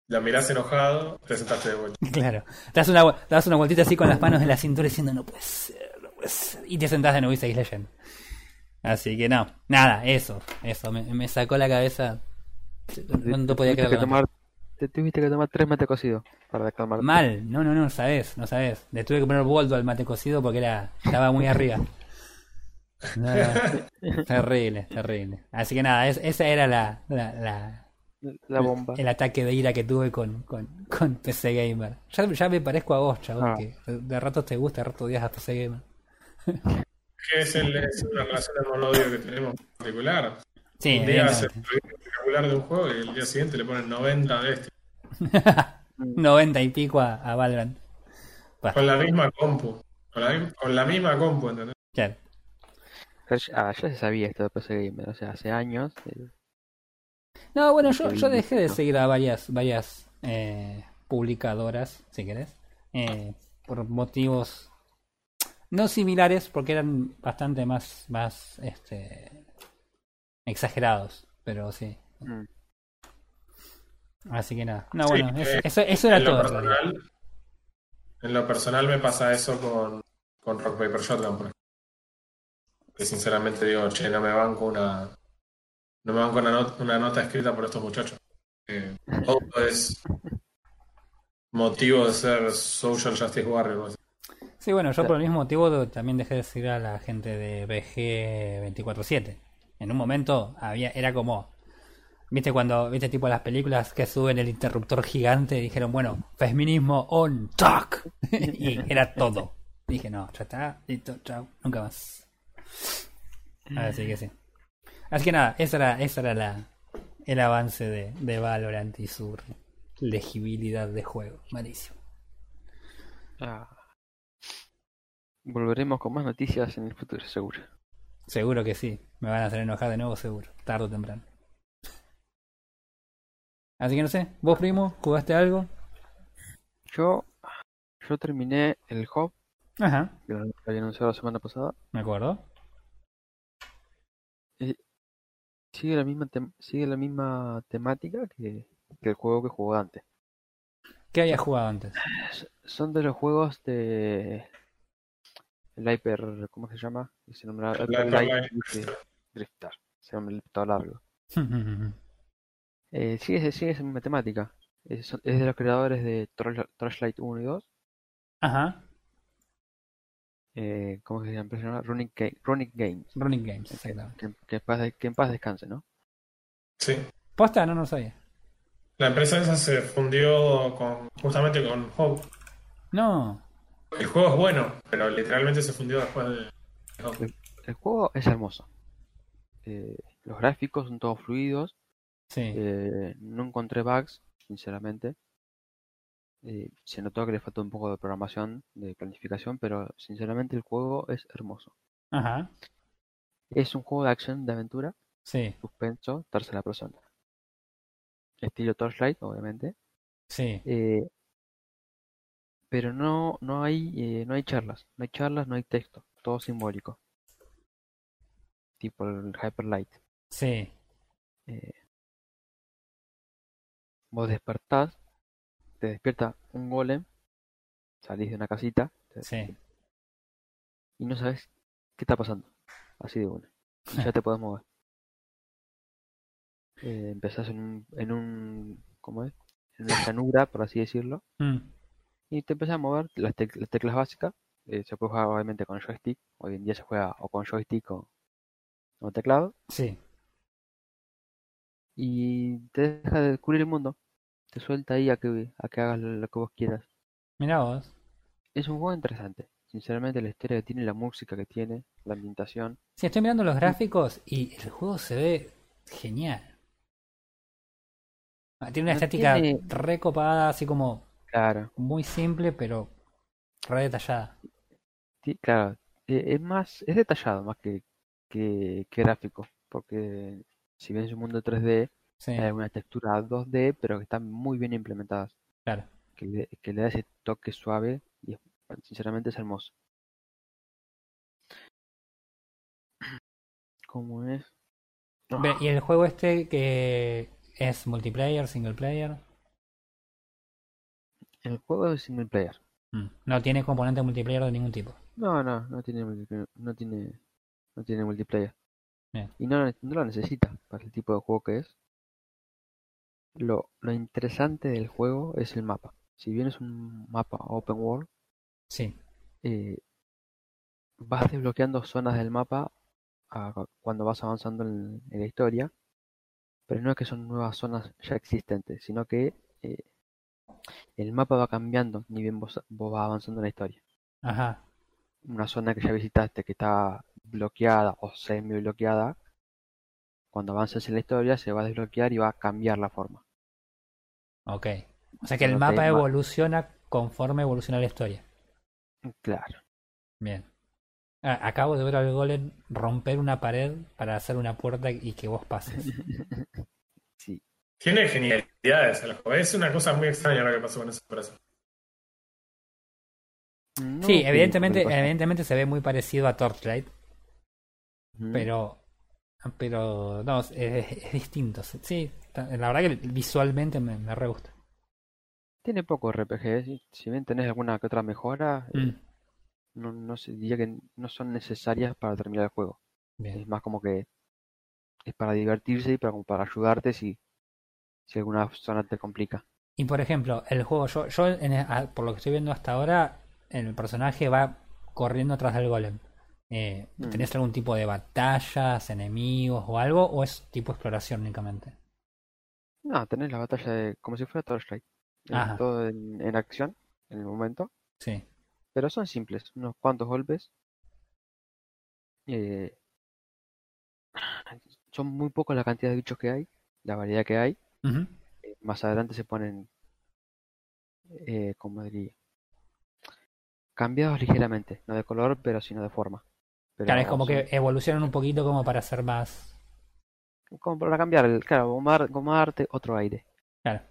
la mirás enojado, te sentaste de vuelta. Claro. Te das una, das una vueltita así con las manos en la cintura diciendo no puede ser. Y te sentás de nuevo y seguís leyendo. Así que no, nada, eso, eso, me, me sacó la cabeza. No, Te podía creer tomar, te tuviste que tomar tres mate cocidos para calmarte. Mal, no, no, no, sabes, no sabes. Le tuve que poner boldo al mate cocido porque era, estaba muy arriba. No, no, terrible, terrible. Así que nada, es- esa era la, la, la- La bomba. el ataque de ira que tuve con, con, con PC Gamer. Ya, ya me parezco a vos, chabón, Ah. que de rato te gusta, de rato odias a PC Gamer. Que es, el, es una relación de amor-odio que tenemos en particular. Sí, un día hace un espectacular de un juego y el día siguiente le ponen 90 de este. 90 y pico a, a Valorant. Bah, Con la misma compu. Con la, con la misma compu, ¿entendés? claro. Ah, ya se sabía esto de PC Gamer, o sea, hace años. eh, No, bueno, yo, yo dejé de seguir a varias, varias eh, publicadoras, si querés, eh, por motivos no similares, porque eran bastante más, más este, exagerados, pero sí. mm, Así que nada. No, Sí, bueno, eso, eh, eso, eso era en, lo todo. en realidad. personal, en lo personal me pasa eso con, con Rock Paper Shotgun, por ejemplo. Que sinceramente digo, che, no me banco una. No me banco una, not- una nota escrita por estos muchachos. Eh, todo es motivo de ser Social Justice Warrior. Sí, bueno, yo por el mismo motivo también dejé de seguir a la gente de BG 24-7. En un momento había, era como, viste cuando, viste tipo las películas que suben el interruptor gigante y dijeron, bueno, feminismo on talk. y era todo. Dije, no, ya está, listo, chao, nunca más. Así que sí. Así que nada, esa era, esa era la, el avance de, de Valorant y su legibilidad de juego. Malísimo. ah. Volveremos con más noticias en el futuro, seguro. Seguro que sí. Me van a hacer enojar de nuevo, seguro. Tarde o temprano. Así que no sé. ¿Vos, primo, jugaste algo? Yo, yo terminé el Hub, Ajá. que lo había anunciado la semana pasada. Me acuerdo. Sigue la misma sigue la misma temática que, que el juego que jugó antes. ¿Qué habías jugado antes? Son de los juegos de el Hyper, ¿cómo se llama? Se nombra El Hyper Hyper Light Light Drifter. Se llama el todo largo. Eh, sigue, sigue esa misma temática. Es, es de los creadores de Torchlight 1 y 2. Ajá. Eh, ¿Cómo se llama? Se llama Runic, Ga- Runic Games. Running Games, exactamente. Que, que en paz, que en paz descanse, ¿no? Sí. ¿Posta? No, no lo sabía. La empresa esa se fundió con, justamente con Hope. No. El juego es bueno, pero literalmente se fundió después de. El juego es hermoso. Eh, los gráficos son todos fluidos. Sí. Eh, no encontré bugs, sinceramente. Eh, se notó que le faltó un poco de programación, de planificación, pero sinceramente el juego es hermoso. Ajá. Es un juego de acción, de aventura, Sí, suspenso, tercera persona. Estilo Torchlight, obviamente. sí. Eh, pero no, no hay, eh, no hay charlas, no hay charlas, no hay texto, todo simbólico. Tipo el Hyperlight. Sí, Eh, vos despertás, te despierta un golem, salís de una casita sí. y no sabes qué está pasando. Así de una. Y ya te puedes mover. Eh, empezás en un, en un, ¿cómo es? En una llanura, por así decirlo. Mm, Y te empiezas a mover las, tec- las teclas básicas. eh, se puede jugar obviamente con joystick. Hoy en día se juega o con joystick o, o teclado. Sí. Y te deja de descubrir el mundo. Te suelta ahí a que, a que hagas lo que vos quieras. Mira vos. Es un juego interesante. Sinceramente, la historia que tiene, la música que tiene, la ambientación. Sí, estoy mirando los gráficos y el juego se ve genial. Ah, Tiene una No estética tiene- recopada, así como Claro, muy simple, pero re detallada. claro. eh, es más, es detallado más que, que, que gráfico. Porque si bien es un mundo 3D, Sí, hay una textura 2D, pero que están muy bien implementadas. claro. Que le, que le da ese toque suave y es- sinceramente es hermoso. ¿Cómo es? Ve, ¿Y el juego este que es multiplayer, single player? El juego es single player. Mm, No tiene componente multiplayer de ningún tipo. No, no, no tiene multiplayer. No tiene, no tiene multiplayer. Bien. Y no, no lo necesita para el tipo de juego que es. Lo, lo interesante del juego es el mapa. Si bien es un mapa open world, Sí, eh, vas desbloqueando zonas del mapa a- cuando vas avanzando en, en la historia, pero no es que son nuevas zonas ya existentes, sino que eh, el mapa va cambiando ni bien vos, vos vas avanzando en la historia. ajá. Una zona que ya visitaste que está bloqueada o semi bloqueada, cuando avances en la historia se va a desbloquear y va a cambiar la forma. Ok. O sea que el mapa ma- evoluciona conforme evoluciona la historia. Claro. Bien. Ah, acabo de ver al golem romper una pared para hacer una puerta y que vos pases. Sí. Tiene genialidades el juego. Es una cosa muy extraña lo que pasó con esa empresa. No Sí, evidentemente, evidentemente se ve muy parecido a Torchlight, pero pero no, es, es distinto. Sí, la verdad que visualmente me, me re gusta. Tiene poco RPG, si bien tenés alguna que otra mejora, eh, Mm, no, no sé, diría que no son necesarias para terminar el juego. bien. Es más como que es para divertirse y para, como para ayudarte si, si alguna zona te complica. Y por ejemplo, el juego, yo, yo en el- a- por lo que estoy viendo hasta ahora, el personaje va corriendo atrás del golem. Eh, Mm. ¿Tenés algún tipo de batallas, enemigos o algo? ¿O es tipo exploración únicamente? No, tenés la batalla de, como si fuera Torchlight. Ajá. todo en, en acción en el momento, Sí. pero son simples, unos cuantos golpes. Eh, son muy pocos la cantidad de bichos que hay, la variedad que hay. Eh, más adelante se ponen, eh, como diría, cambiados ligeramente, no de color, pero sino de forma. Pero Claro, es como que evolucionan un poquito como para ser más. como para cambiar, el, claro, como, dar- como darte otro aire. Claro.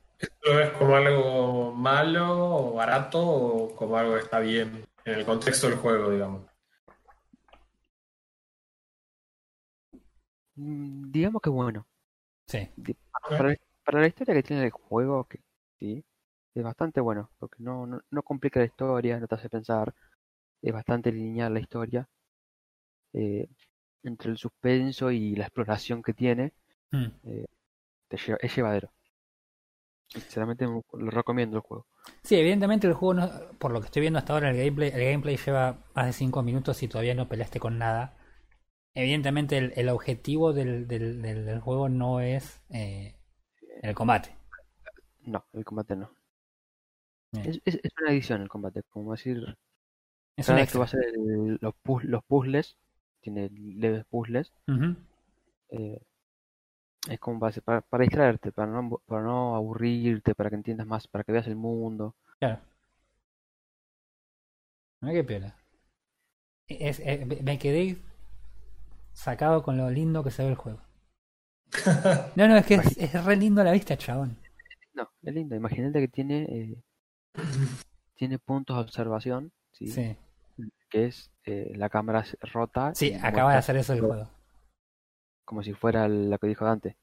¿Lo ves como algo malo o barato o como algo que está bien en el contexto del juego, digamos? Mm, Digamos que bueno, Sí. para, para la historia que tiene el juego, que sí, es bastante bueno, porque no, no, no complica la historia, no te hace pensar, es bastante lineal la historia. Eh, entre el suspenso y la exploración que tiene, Mm. te lleva- es llevadero. Sinceramente lo recomiendo el juego. Sí, evidentemente el juego, no- por lo que estoy viendo hasta ahora, el gameplay, el gameplay lleva más de 5 minutos y todavía no peleaste con nada. Evidentemente el, el objetivo del, del, del- del juego no es eh, el combate. No, el combate no. Es, es, es una edición el combate, como decir, Es cada un vez que extra. va a hacer los, los puzzles, tiene leves puzzles, eh, es como para, para, para distraerte, para no, para no aburrirte, para que entiendas más, para que veas el mundo. Claro. Mira qué piola. Es, es- me quedé sacado con lo lindo que se ve el juego. No, no, es que es, es re lindo a la vista, chabón. No, es lindo. Imagínate que tiene eh, tiene puntos de observación, ¿sí? Sí, que es eh, la cámara rota. sí, acaba muestra de hacer eso el juego. Como si fuera lo que dijo Dante.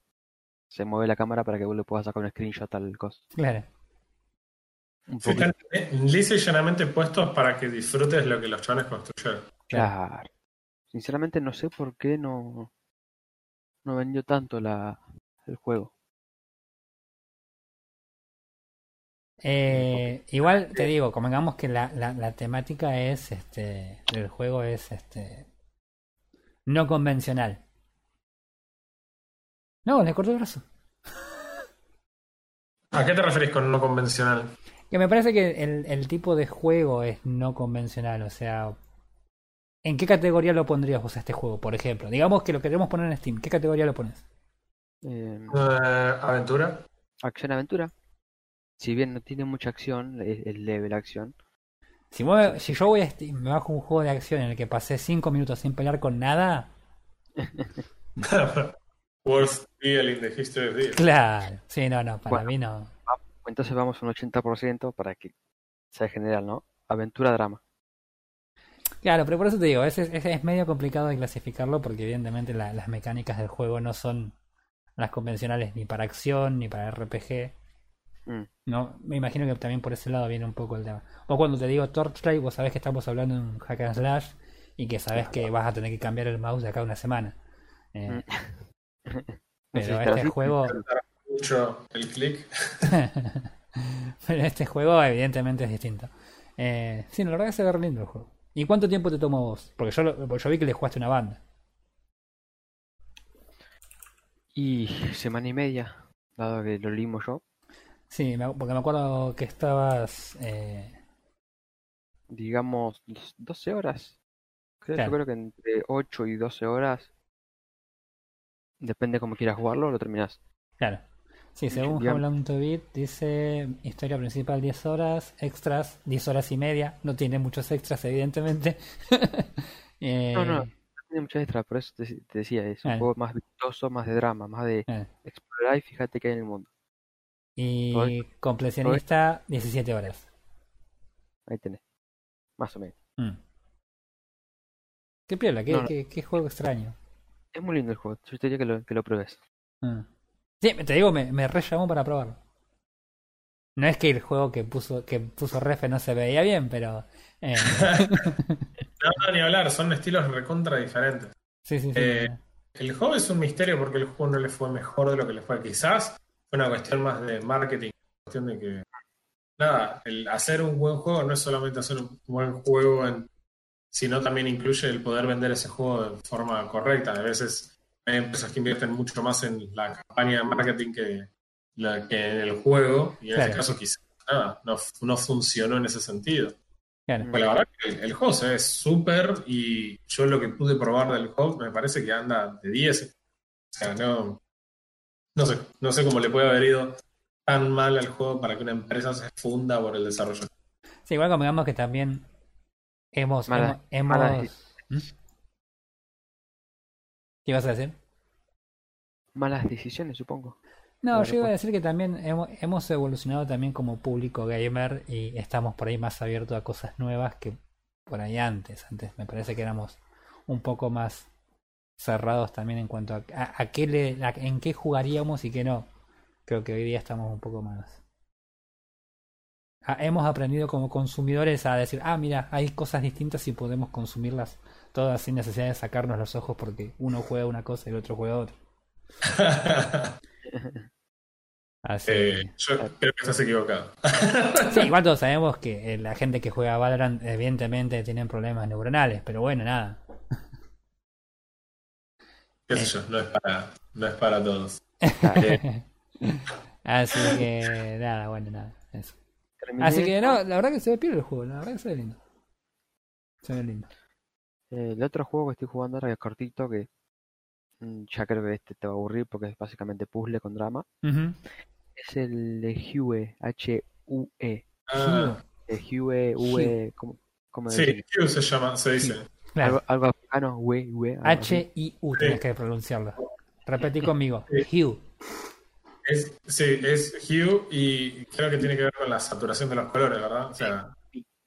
Se mueve la cámara para que vos le puedas sacar un screenshot al coso. Claro. Sí, están lisa y llanamente puestos para que disfrutes lo que los chavales construyeron. Claro. Sinceramente no sé por qué no, no vendió tanto la, el juego. Eh, igual te digo, convengamos que la, la, la temática es este del juego es este no convencional. No, le cortó el brazo. ¿A qué te referís con no convencional? Que me parece que el, el tipo de juego es no convencional, o sea, ¿en qué categoría lo pondrías vos a este juego, por ejemplo? Digamos que lo queremos poner en Steam, ¿qué categoría lo pones? Eh, Eh, ¿Aventura? acción-aventura. Si bien no tiene mucha acción, es, es leve la acción. Si, mueve- si yo voy a Steam, me bajo un juego de acción en el que pasé 5 minutos sin pelear con nada, Worst deal in the history of deals. claro, sí, no, no, para Bueno. mí no. Entonces vamos a un 80% para que sea general, ¿no? Aventura-drama. Claro, pero por eso te digo, es, es, es medio complicado de clasificarlo porque evidentemente la- las mecánicas del juego no son las convencionales ni para acción ni para RPG. Mm. No, me imagino que también por ese lado viene un poco el tema. O cuando te digo Torchlight, vos sabés que estamos hablando de un hack and slash y que sabés que vas a tener que cambiar el mouse de acá a una semana. Eh, Mm. pero este juego, Mucho el click. pero este juego evidentemente es distinto. Eh, sí, la verdad que se ve lindo el juego. ¿Y cuánto tiempo te tomó vos? Porque yo, porque yo vi que le jugaste una banda. Y semana y media, dado que lo limo yo. Sí, porque me acuerdo que estabas... eh, digamos, dos- 12 horas. Creo, Claro. Yo creo que entre 8 y 12 horas, depende cómo quieras jugarlo, lo terminas. Claro. Sí, según. Howland to Beat dice historia principal 10 horas, extras 10 horas y media. No tiene muchos extras, evidentemente. Eh, No, no. Tiene muchas extras, por eso te, te decía, es un Claro. juego más vistoso, más de drama, más de eh. explorar y fíjate que hay en el mundo. Y completionista 17 horas. Ahí tenés. Más o menos. Mm. Qué piola, qué, No, no. qué- qué juego extraño. Es muy lindo el juego. Yo te diría que lo, que lo pruebes. Mm. Sí, te digo, me, me re llamó para probarlo. No es que el juego que puso que puso Refe no se veía bien, pero eh, No, no, ni hablar, son estilos recontra diferentes. sí, sí, sí. Eh, El juego es un misterio porque el juego no le fue mejor de lo que le fue. Quizás fue una cuestión más de marketing, cuestión de que nada, el hacer un buen juego no es solamente hacer un buen juego, en- sino también incluye el poder vender ese juego de forma correcta. A veces hay empresas que invierten mucho más en la campaña de marketing que, la, que en el juego, y en Claro. este caso quizás nada, no, no funcionó en ese sentido. Claro. Pues la verdad que el, el juego se ve súper y yo lo que pude probar del juego me parece que anda de 10. O sea, no, no sé, no sé cómo le puede haber ido tan mal al juego para que una empresa se funda por el desarrollo. Sí, igual convengamos que también hemos... Mala- hemos, mala hemos-. ¿Qué ibas a decir? Malas decisiones, supongo. No, yo iba a decir que también hemos, evolucionado también como público gamer y estamos por ahí más abiertos a cosas nuevas que por ahí antes. Antes me parece que éramos un poco más cerrados también en cuanto a, a, a qué le, a- en qué jugaríamos y qué no. Creo que hoy día estamos un poco más. Ah, hemos aprendido como consumidores a decir, ah, mira, hay cosas distintas y podemos consumirlas todas sin necesidad de sacarnos los ojos porque uno juega una cosa y el otro juega otra. Así Eh, yo creo que estás equivocado. Sí, igual todos sabemos que eh, la gente que juega Valorant evidentemente tienen problemas neuronales, pero bueno, nada. Qué sé yo, no es para, no es para todos. Así que nada, bueno, nada. Eso. Así que no, la verdad que se ve piola el juego, la verdad que se ve lindo. Se ve lindo. Eh, el otro juego que estoy jugando ahora que es cortito, que mm, ya creo que este te va a aburrir porque es básicamente puzzle con drama. Es el de Hue, H-U-E. Ah, El Hue, V, ¿cómo, cómo sí? Q se llama, se dice. Claro. Algo, africano, algo así. H-I-U tienes que pronunciarlo. Repetí conmigo. Hue. Es, sí, es hue y creo que tiene que ver con la saturación de los colores, ¿verdad? O sea,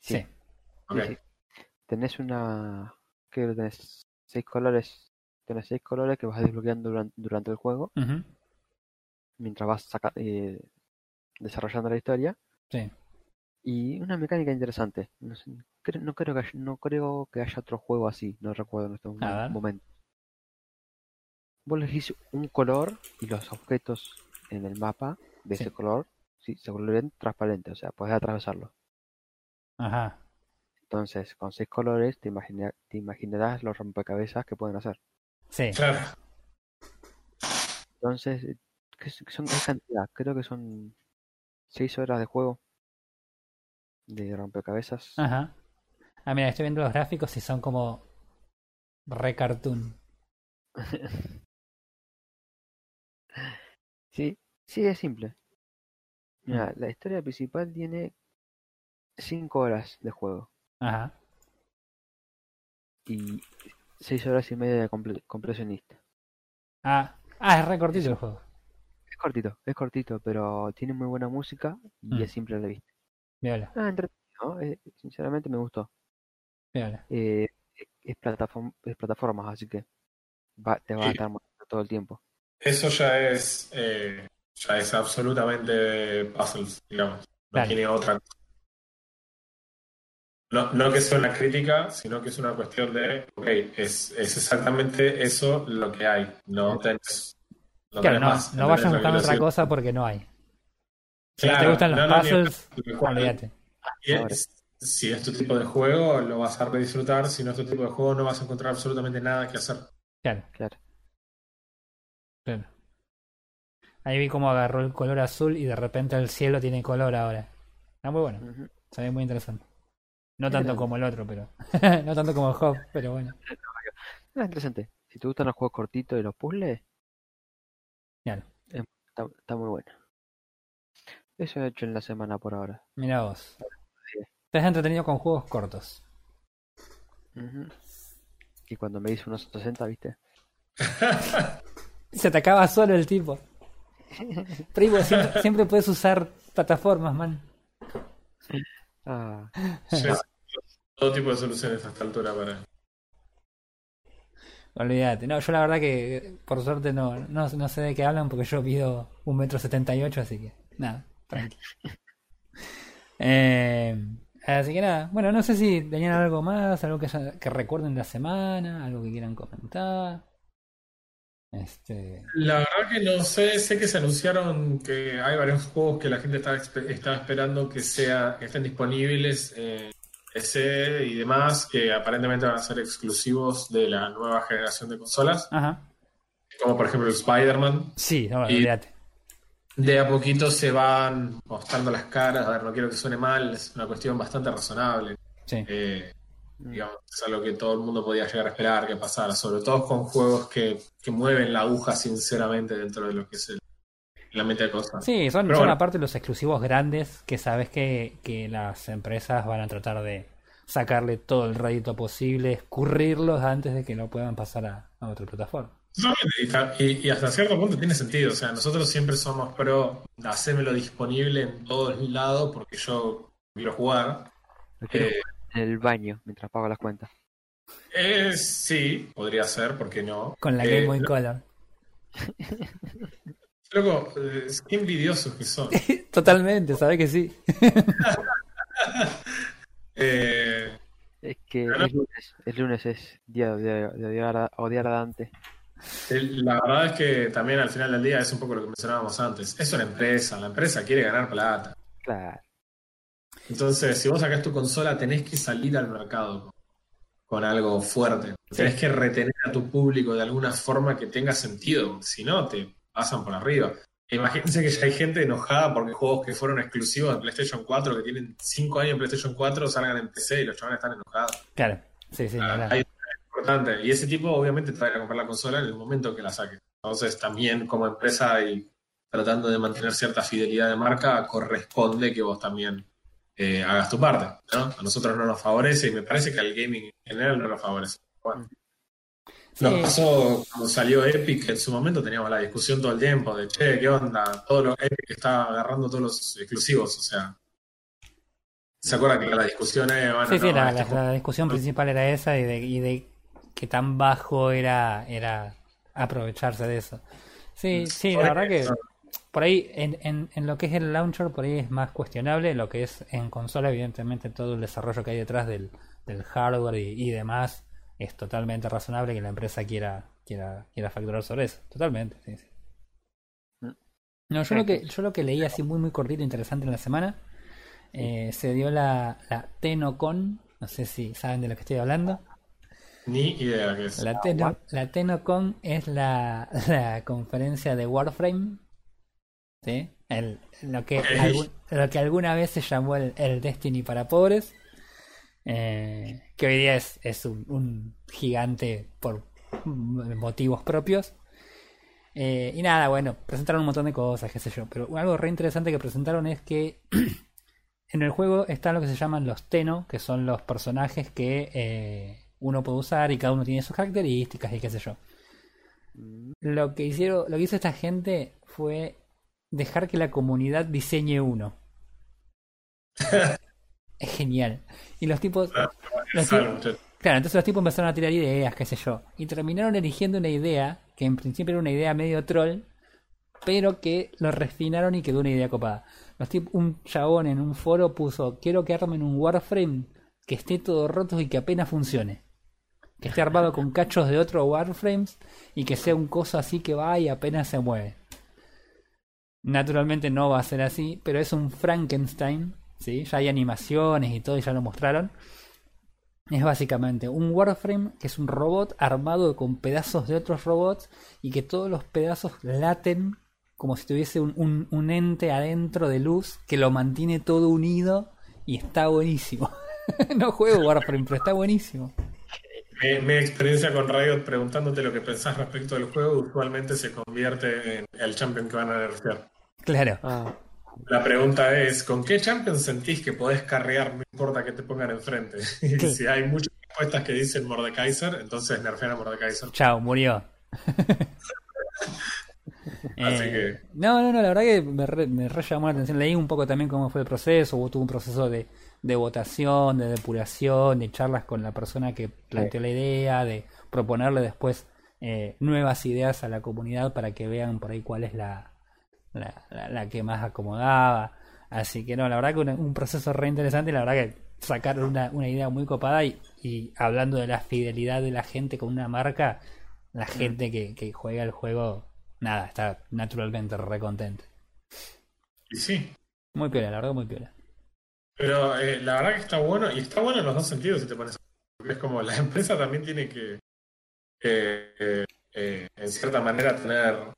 Sí. ok. sí. Tenés una. ¿Qué tenés? Seis colores. Tenés seis colores que vas desbloqueando durante, durante el juego mientras vas saca- eh, desarrollando la historia. Sí. Y una mecánica interesante. No, sé, no creo que haya, no creo que haya otro juego así, no recuerdo en este momento. Vos elegís un color y los objetos en el mapa de Sí. ese color sí, se vuelven transparentes, o sea, podés atravesarlo. Ajá. Entonces, con seis colores te, imagina- te imaginarás los rompecabezas que pueden hacer. Sí. Claro. Entonces, ¿qué son, qué cantidad? Creo que son seis horas de juego de rompecabezas. Ajá. Ah, mira, estoy viendo los gráficos y son como re cartoon. Sí, sí, es simple. Mira, la historia principal tiene 5 horas de juego Ajá. y 6 horas y media de comple- completionista. Ah, ah, es re cortito el juego. Es cortito, es cortito, pero tiene muy buena música y Mm. es simple la vista. Viola, Ah, entretenido, eh, sinceramente me gustó. viola. Eh, es, plataform es plataformas, así que va, te va a estar mostrando todo el tiempo. Eso ya es, eh, ya es absolutamente puzzles, digamos. No Claro. tiene otra cosa. No, no que sea una crítica, sino que es una cuestión de, ok, es, es exactamente eso lo que hay. No tenés, no Claro, tenés no, más, no ¿entendés vayan lo que buscando otra cosa porque no hay. Si te gustan los no, puzzles, olvídate. Si es tu tipo de juego, lo vas a disfrutar. Si no es tu tipo de juego, no vas a encontrar absolutamente nada que hacer. Claro, Claro. claro. Ahí vi cómo agarró el color azul y de repente el cielo tiene color ahora. Está muy bueno, Ujú. se ve muy interesante. No tanto como el otro, pero. no tanto como Hop, pero bueno. Ah, interesante. Si te gustan los juegos cortitos y los puzzles, Claro. está, está muy bueno. Eso he hecho en la semana por ahora. Mira vos. Te has entretenido con juegos cortos. Ujú. Y cuando me hice unos 60, ¿viste? Se te acaba solo el tipo. Primo, siempre, siempre puedes usar plataformas, man. Ah, todo tipo de soluciones a esta altura para. Olvídate. No, yo la verdad que por suerte no, no, no sé de qué hablan porque yo pido un metro setenta y ocho, así que nada, tranqui. Eh, así que nada, bueno, no sé si tenían algo más, algo que, haya- que recuerden de la semana, algo que quieran comentar. Este, La verdad que no sé, sé que se anunciaron que hay varios juegos que la gente estaba, espe- estaba esperando que, sea, que estén disponibles en PC y demás, que aparentemente van a ser exclusivos de la nueva generación de consolas, ajá. como por ejemplo el Spider-Man. Sí, no, Y- olvídate. De a poquito se van mostrando las caras, a ver, no quiero que suene mal, es una cuestión bastante razonable. Sí, Eh, digamos, es algo que todo el mundo podía llegar a esperar que pasara, sobre todo con juegos que, que mueven la aguja sinceramente dentro de lo que es el, la mente de cosas. sí son, son bueno. aparte los exclusivos grandes que sabes que, que las empresas van a tratar de sacarle todo el rédito posible, escurrirlos antes de que lo puedan pasar a, a otra plataforma. Y ta- Y, y hasta cierto punto tiene sentido. O sea, nosotros siempre somos pro, hacémelo disponible en todos lados porque yo quiero jugar. Eh, en el baño mientras pago las cuentas. eh, sí, podría ser, ¿por qué no? Con la Eh, Game Boy Color. Loco, eh, qué envidiosos que son. Totalmente, sabes que sí. Eh, Es que Claro. es lunes, es lunes, es día de, de odiar, a, odiar a Dante. el- la verdad es que también al final del día es un poco lo que mencionábamos antes. Es una empresa, la empresa quiere ganar plata. Claro. Entonces, si vos sacás tu consola, tenés que salir al mercado con, con algo fuerte. Tenés que retener a tu público de alguna forma que tenga sentido. Si no, te pasan por arriba. Imagínense que ya hay gente enojada porque juegos que fueron exclusivos de PlayStation 4, que tienen 5 años en PlayStation 4, salgan en PC y los chavales están enojados. Claro, sí, sí, Ah, claro. hay- es importante. Y ese tipo, obviamente, te va a comprar la consola en el momento que la saques. Entonces, también como empresa y tratando de mantener cierta fidelidad de marca, corresponde que vos también eh, hagas tu parte, ¿no? A nosotros no nos favorece y me parece que al gaming en general no nos favorece. Bueno, nos Sí. pasó cuando salió Epic, en su momento teníamos la discusión todo el tiempo de, che, ¿qué onda? Todo lo Epic está agarrando todos los exclusivos, o sea... ¿Se acuerdan que la discusión bueno, Sí, sí, no, la, este la- la discusión principal era esa y de, y de qué tan bajo era, era aprovecharse de eso. Sí, sí, la verdad que por ahí en, en, en lo que es el launcher, por ahí es más cuestionable. Lo que es en consola, evidentemente, todo el desarrollo que hay detrás del, del hardware y, y demás es totalmente razonable que la empresa quiera, quiera, quiera facturar sobre eso. Totalmente, sí, sí. Mm. No, yo lo que, yo lo que leí así muy muy cortito, interesante en la semana, eh, se dio la, la TenoCon, no sé si saben de lo que estoy hablando. Ni idea que es. La, Teno, la TenoCon es la, la conferencia de Warframe, ¿sí? El, lo, que algún- lo que alguna vez se llamó el, el Destiny para pobres, eh, que hoy día es, es un, un gigante por motivos propios. Eh, y nada, bueno, presentaron un montón de cosas, qué sé yo. Pero algo re interesante que presentaron es que en el juego están lo que se llaman los Teno, que son los personajes que eh, uno puede usar y cada uno tiene sus características y qué sé yo. Lo que hicieron, lo que hizo esta gente fue dejar que la comunidad diseñe uno. es genial. Y los tipos, los tipos-. Claro, entonces los tipos empezaron a tirar ideas, qué sé yo. Y terminaron eligiendo una idea, que en principio era una idea medio troll, pero que lo refinaron y quedó una idea copada. Los tip- un chabón en un foro puso, quiero que armen un Warframe que esté todo roto y que apenas funcione. Que esté armado con cachos de otros Warframes y que sea un coso así que va y apenas se mueve. Naturalmente no va a ser así, pero es un Frankenstein, ¿sí? Ya hay animaciones y todo y ya lo mostraron. Es básicamente un Warframe que es un robot armado con pedazos de otros robots y que todos los pedazos laten como si tuviese un, un- un ente adentro de luz que lo mantiene todo unido y está buenísimo. no juego Warframe, pero está buenísimo. Mi, mi experiencia con Riot preguntándote lo que pensás respecto del juego usualmente se convierte en el champion que van a nerfear. Claro. Ah, La pregunta es, ¿con qué champion sentís que podés carrear no importa que te pongan enfrente? Y si hay muchas respuestas que dicen Mordekaiser, entonces nerfean a Mordekaiser. Chao, murió. Así Eh, que- No, no, no, la verdad que me re, me re llamó la atención. Leí un poco también cómo fue el proceso. Hubo tuvo un proceso de, de votación, de depuración, de charlas con la persona que planteó la idea, de proponerle después eh, nuevas ideas a la comunidad para que vean por ahí cuál es la, la, la- la que más acomodaba. Así que no, la verdad que un, un proceso re interesante y la verdad que sacaron una, una idea muy copada y, y hablando de la fidelidad de la gente con una marca, la gente que, que juega el juego, nada, está naturalmente re contenta. Y sí, Muy piola, la verdad muy piola. pero eh, la verdad que está bueno, y está bueno en los dos sentidos si te pones porque es como la empresa también tiene que, que, eh, eh, en cierta manera, tener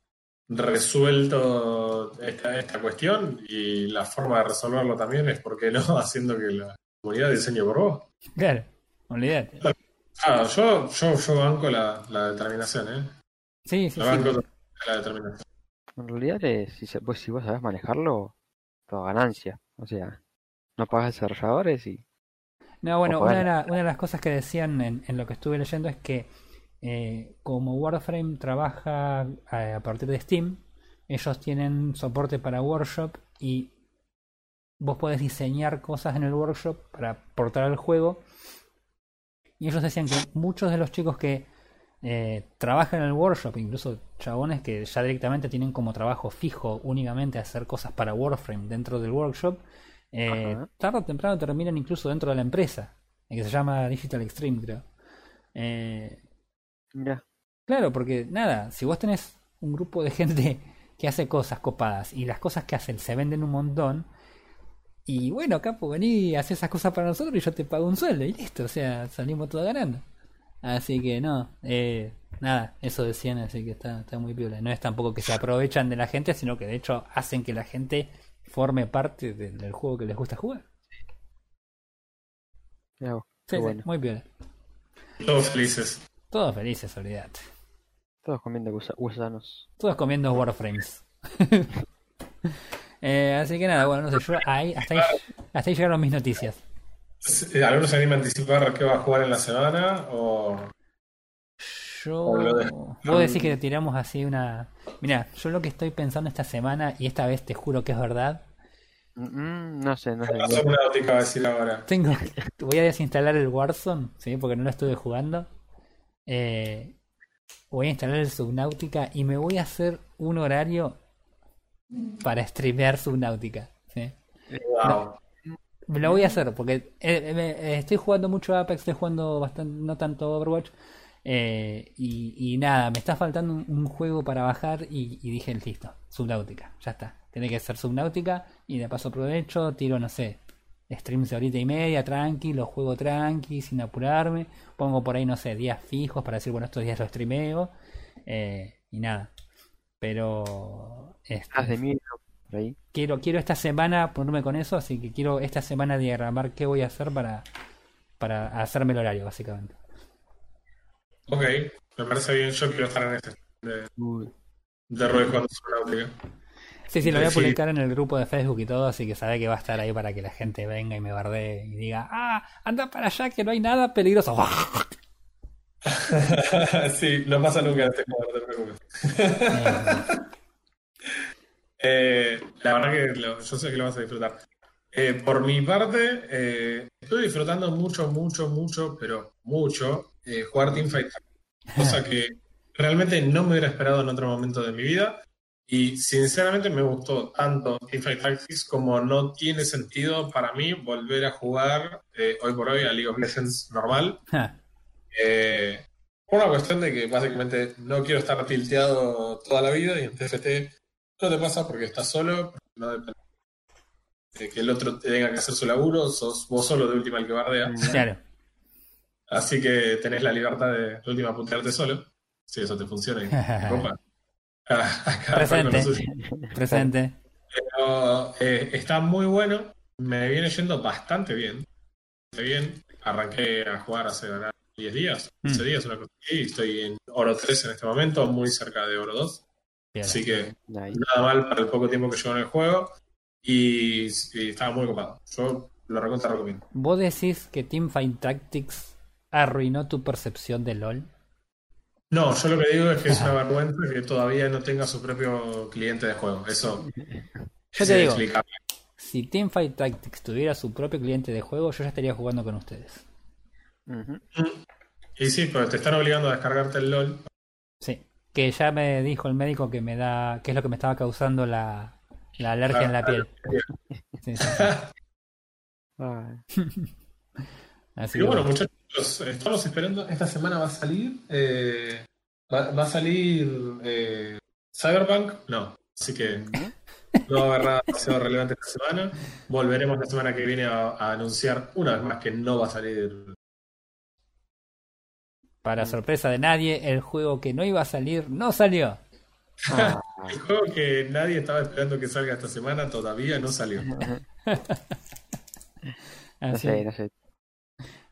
resuelto esta, esta cuestión y la forma de resolverlo también es, ¿por qué no?, haciendo que la comunidad diseñe por vos. Claro, olvídate. Ah, yo, yo, yo banco la, la determinación, ¿eh? Sí, sí, La sí. banco la determinación. en realidad, es, si, se- pues, si vos sabés manejarlo, toda ganancia. O sea, no pagas desarrolladores y No, bueno, una de, la- una de las cosas que decían en, en lo que estuve leyendo es que eh, como Warframe trabaja eh, a partir de Steam, ellos tienen soporte para Workshop y vos podés diseñar cosas en el Workshop para portar al juego. Y ellos decían que muchos de los chicos que eh, trabajan en el Workshop, incluso chabones que ya directamente tienen como trabajo fijo únicamente hacer cosas para Warframe dentro del Workshop, eh, tarde o temprano terminan incluso dentro de la empresa, que se llama Digital Extreme, creo. Eh, Claro, porque nada, si vos tenés un grupo de gente que hace cosas copadas y las cosas que hacen se venden un montón, y bueno, capo, vení y haz esas cosas para nosotros y yo te pago un sueldo y listo, o sea, salimos todos ganando. Así que no, eh, nada, eso decían, así que está, está muy piola. No es tampoco que se aprovechan de la gente, sino que de hecho hacen que la gente forme parte de- del juego que les gusta jugar. Sí, qué sí, bueno. muy piola. Todos felices. Todos felices, olvídate. Todos comiendo gusa- gusanos. Todos comiendo Warframes. Eh, así que nada, bueno, no sé, yo ahí, hasta, ahí, hasta ahí llegaron mis noticias. ¿Alguno se anima a anticipar qué va a jugar en la semana? O... Yo. O lo de- Vos decís que tiramos así una. Mira, yo lo que estoy pensando esta semana, y esta vez te juro que es verdad, Mm, no sé, no sé. Tengo. Voy a desinstalar el Warzone, ¿sí? Porque no lo estuve jugando. Eh, voy a instalar el Subnautica y me voy a hacer un horario para streamear Subnautica. ¿sí? Wow. Me lo voy a hacer porque eh, eh, estoy jugando mucho Apex, estoy jugando bastante, no tanto Overwatch. eh, y, y nada, me está faltando un, un juego para bajar y, y dije, listo, Subnautica, ya está. Tiene que ser Subnautica y de paso aprovecho, tiro, no sé, streams de horita y media, tranqui, lo juego tranqui, sin apurarme. Pongo por ahí, no sé, días fijos para decir, bueno, estos días lo streameo. eh, y nada. Pero... este, Haz de miedo por ahí. quiero, quiero esta semana ponerme con eso, así que quiero esta semana diagramar qué voy a hacer para, para hacerme el horario, básicamente. Ok, me parece bien. Yo quiero estar en este de, de Roy Subnautica. Sí, sí, lo voy a publicar en el grupo de Facebook y todo, así que sabe que va a estar ahí para que la gente venga y me bardee y diga, ah, anda para allá que no hay nada peligroso. sí, no pasa nunca este juego, no te. Eh, la verdad que lo- yo sé que lo vas a disfrutar. Eh, por mi parte, eh, estoy disfrutando mucho, mucho, mucho, pero mucho eh, jugar Teamfight cosa que realmente no me hubiera esperado en otro momento de mi vida. Y sinceramente me gustó tanto Teamfight Tactics como no tiene sentido para mí volver a jugar eh, hoy por hoy a League of Legends normal. Eh, por una cuestión de que básicamente no quiero estar tilteado toda la vida y en TFT no te pasa porque estás solo, no depende de que el otro tenga que hacer su laburo, sos vos solo de última el que bardea. claro. Así que tenés la libertad de, de última putearte solo. Si eso te funciona. y copa. Cada Presente. Presente. Pero eh, está muy bueno. Me viene yendo bastante bien. Bastante bien. Arranqué a jugar hace ¿verdad? 10 días, 15 Mm. días, una cosa así. Estoy en oro 3 en este momento, muy cerca de oro 2. Bien. Así que Nice. nada mal para el poco tiempo que llevo en el juego. Y, y estaba muy copado. Yo lo recontra recomiendo. ¿Vos decís que Teamfight Tactics arruinó tu percepción de LOL? No, yo lo que digo es que es una vergüenza que todavía no tenga su propio cliente de juego. Eso Yo te digo, si Teamfight Tactics tuviera su propio cliente de juego, yo ya estaría jugando con ustedes. Y sí, pero te están obligando a descargarte el LOL. Sí, que ya me dijo el médico que me da, que es lo que me estaba causando la, la alergia en la piel. Sí, sí, sí. Ay. Así Y bueno. muchachos, estamos esperando. Esta semana va a salir. eh, va, va a salir eh, Cyberpunk. No, así que no va a haber nada demasiado relevante esta semana. Volveremos la semana que viene a, a anunciar una vez más que no va a salir. Para sorpresa de nadie, el juego que no iba a salir no salió. Ah, El juego que nadie estaba esperando que salga esta semana todavía no salió. no Así, sé, no sé.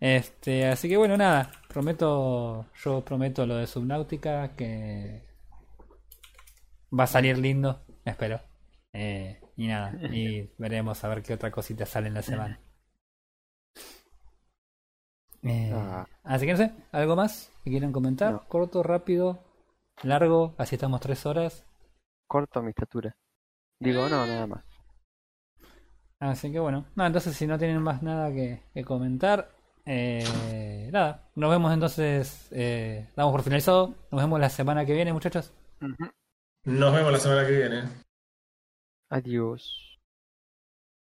Este, así que bueno, nada, prometo, yo prometo lo de Subnautica que va a salir lindo, espero. Eh, y nada, y veremos a ver qué otra cosita sale en la semana. Eh, Ah. Así que no sé, ¿algo más que quieran comentar? No. Corto, rápido, largo, así estamos tres horas. Corto mi estatura. Digo, no, nada más. Así que bueno, no, entonces si no tienen más nada que, que comentar, eh, nada, nos vemos entonces, eh, damos por finalizado, nos vemos la semana que viene muchachos. Nos vemos la semana que viene. Adiós.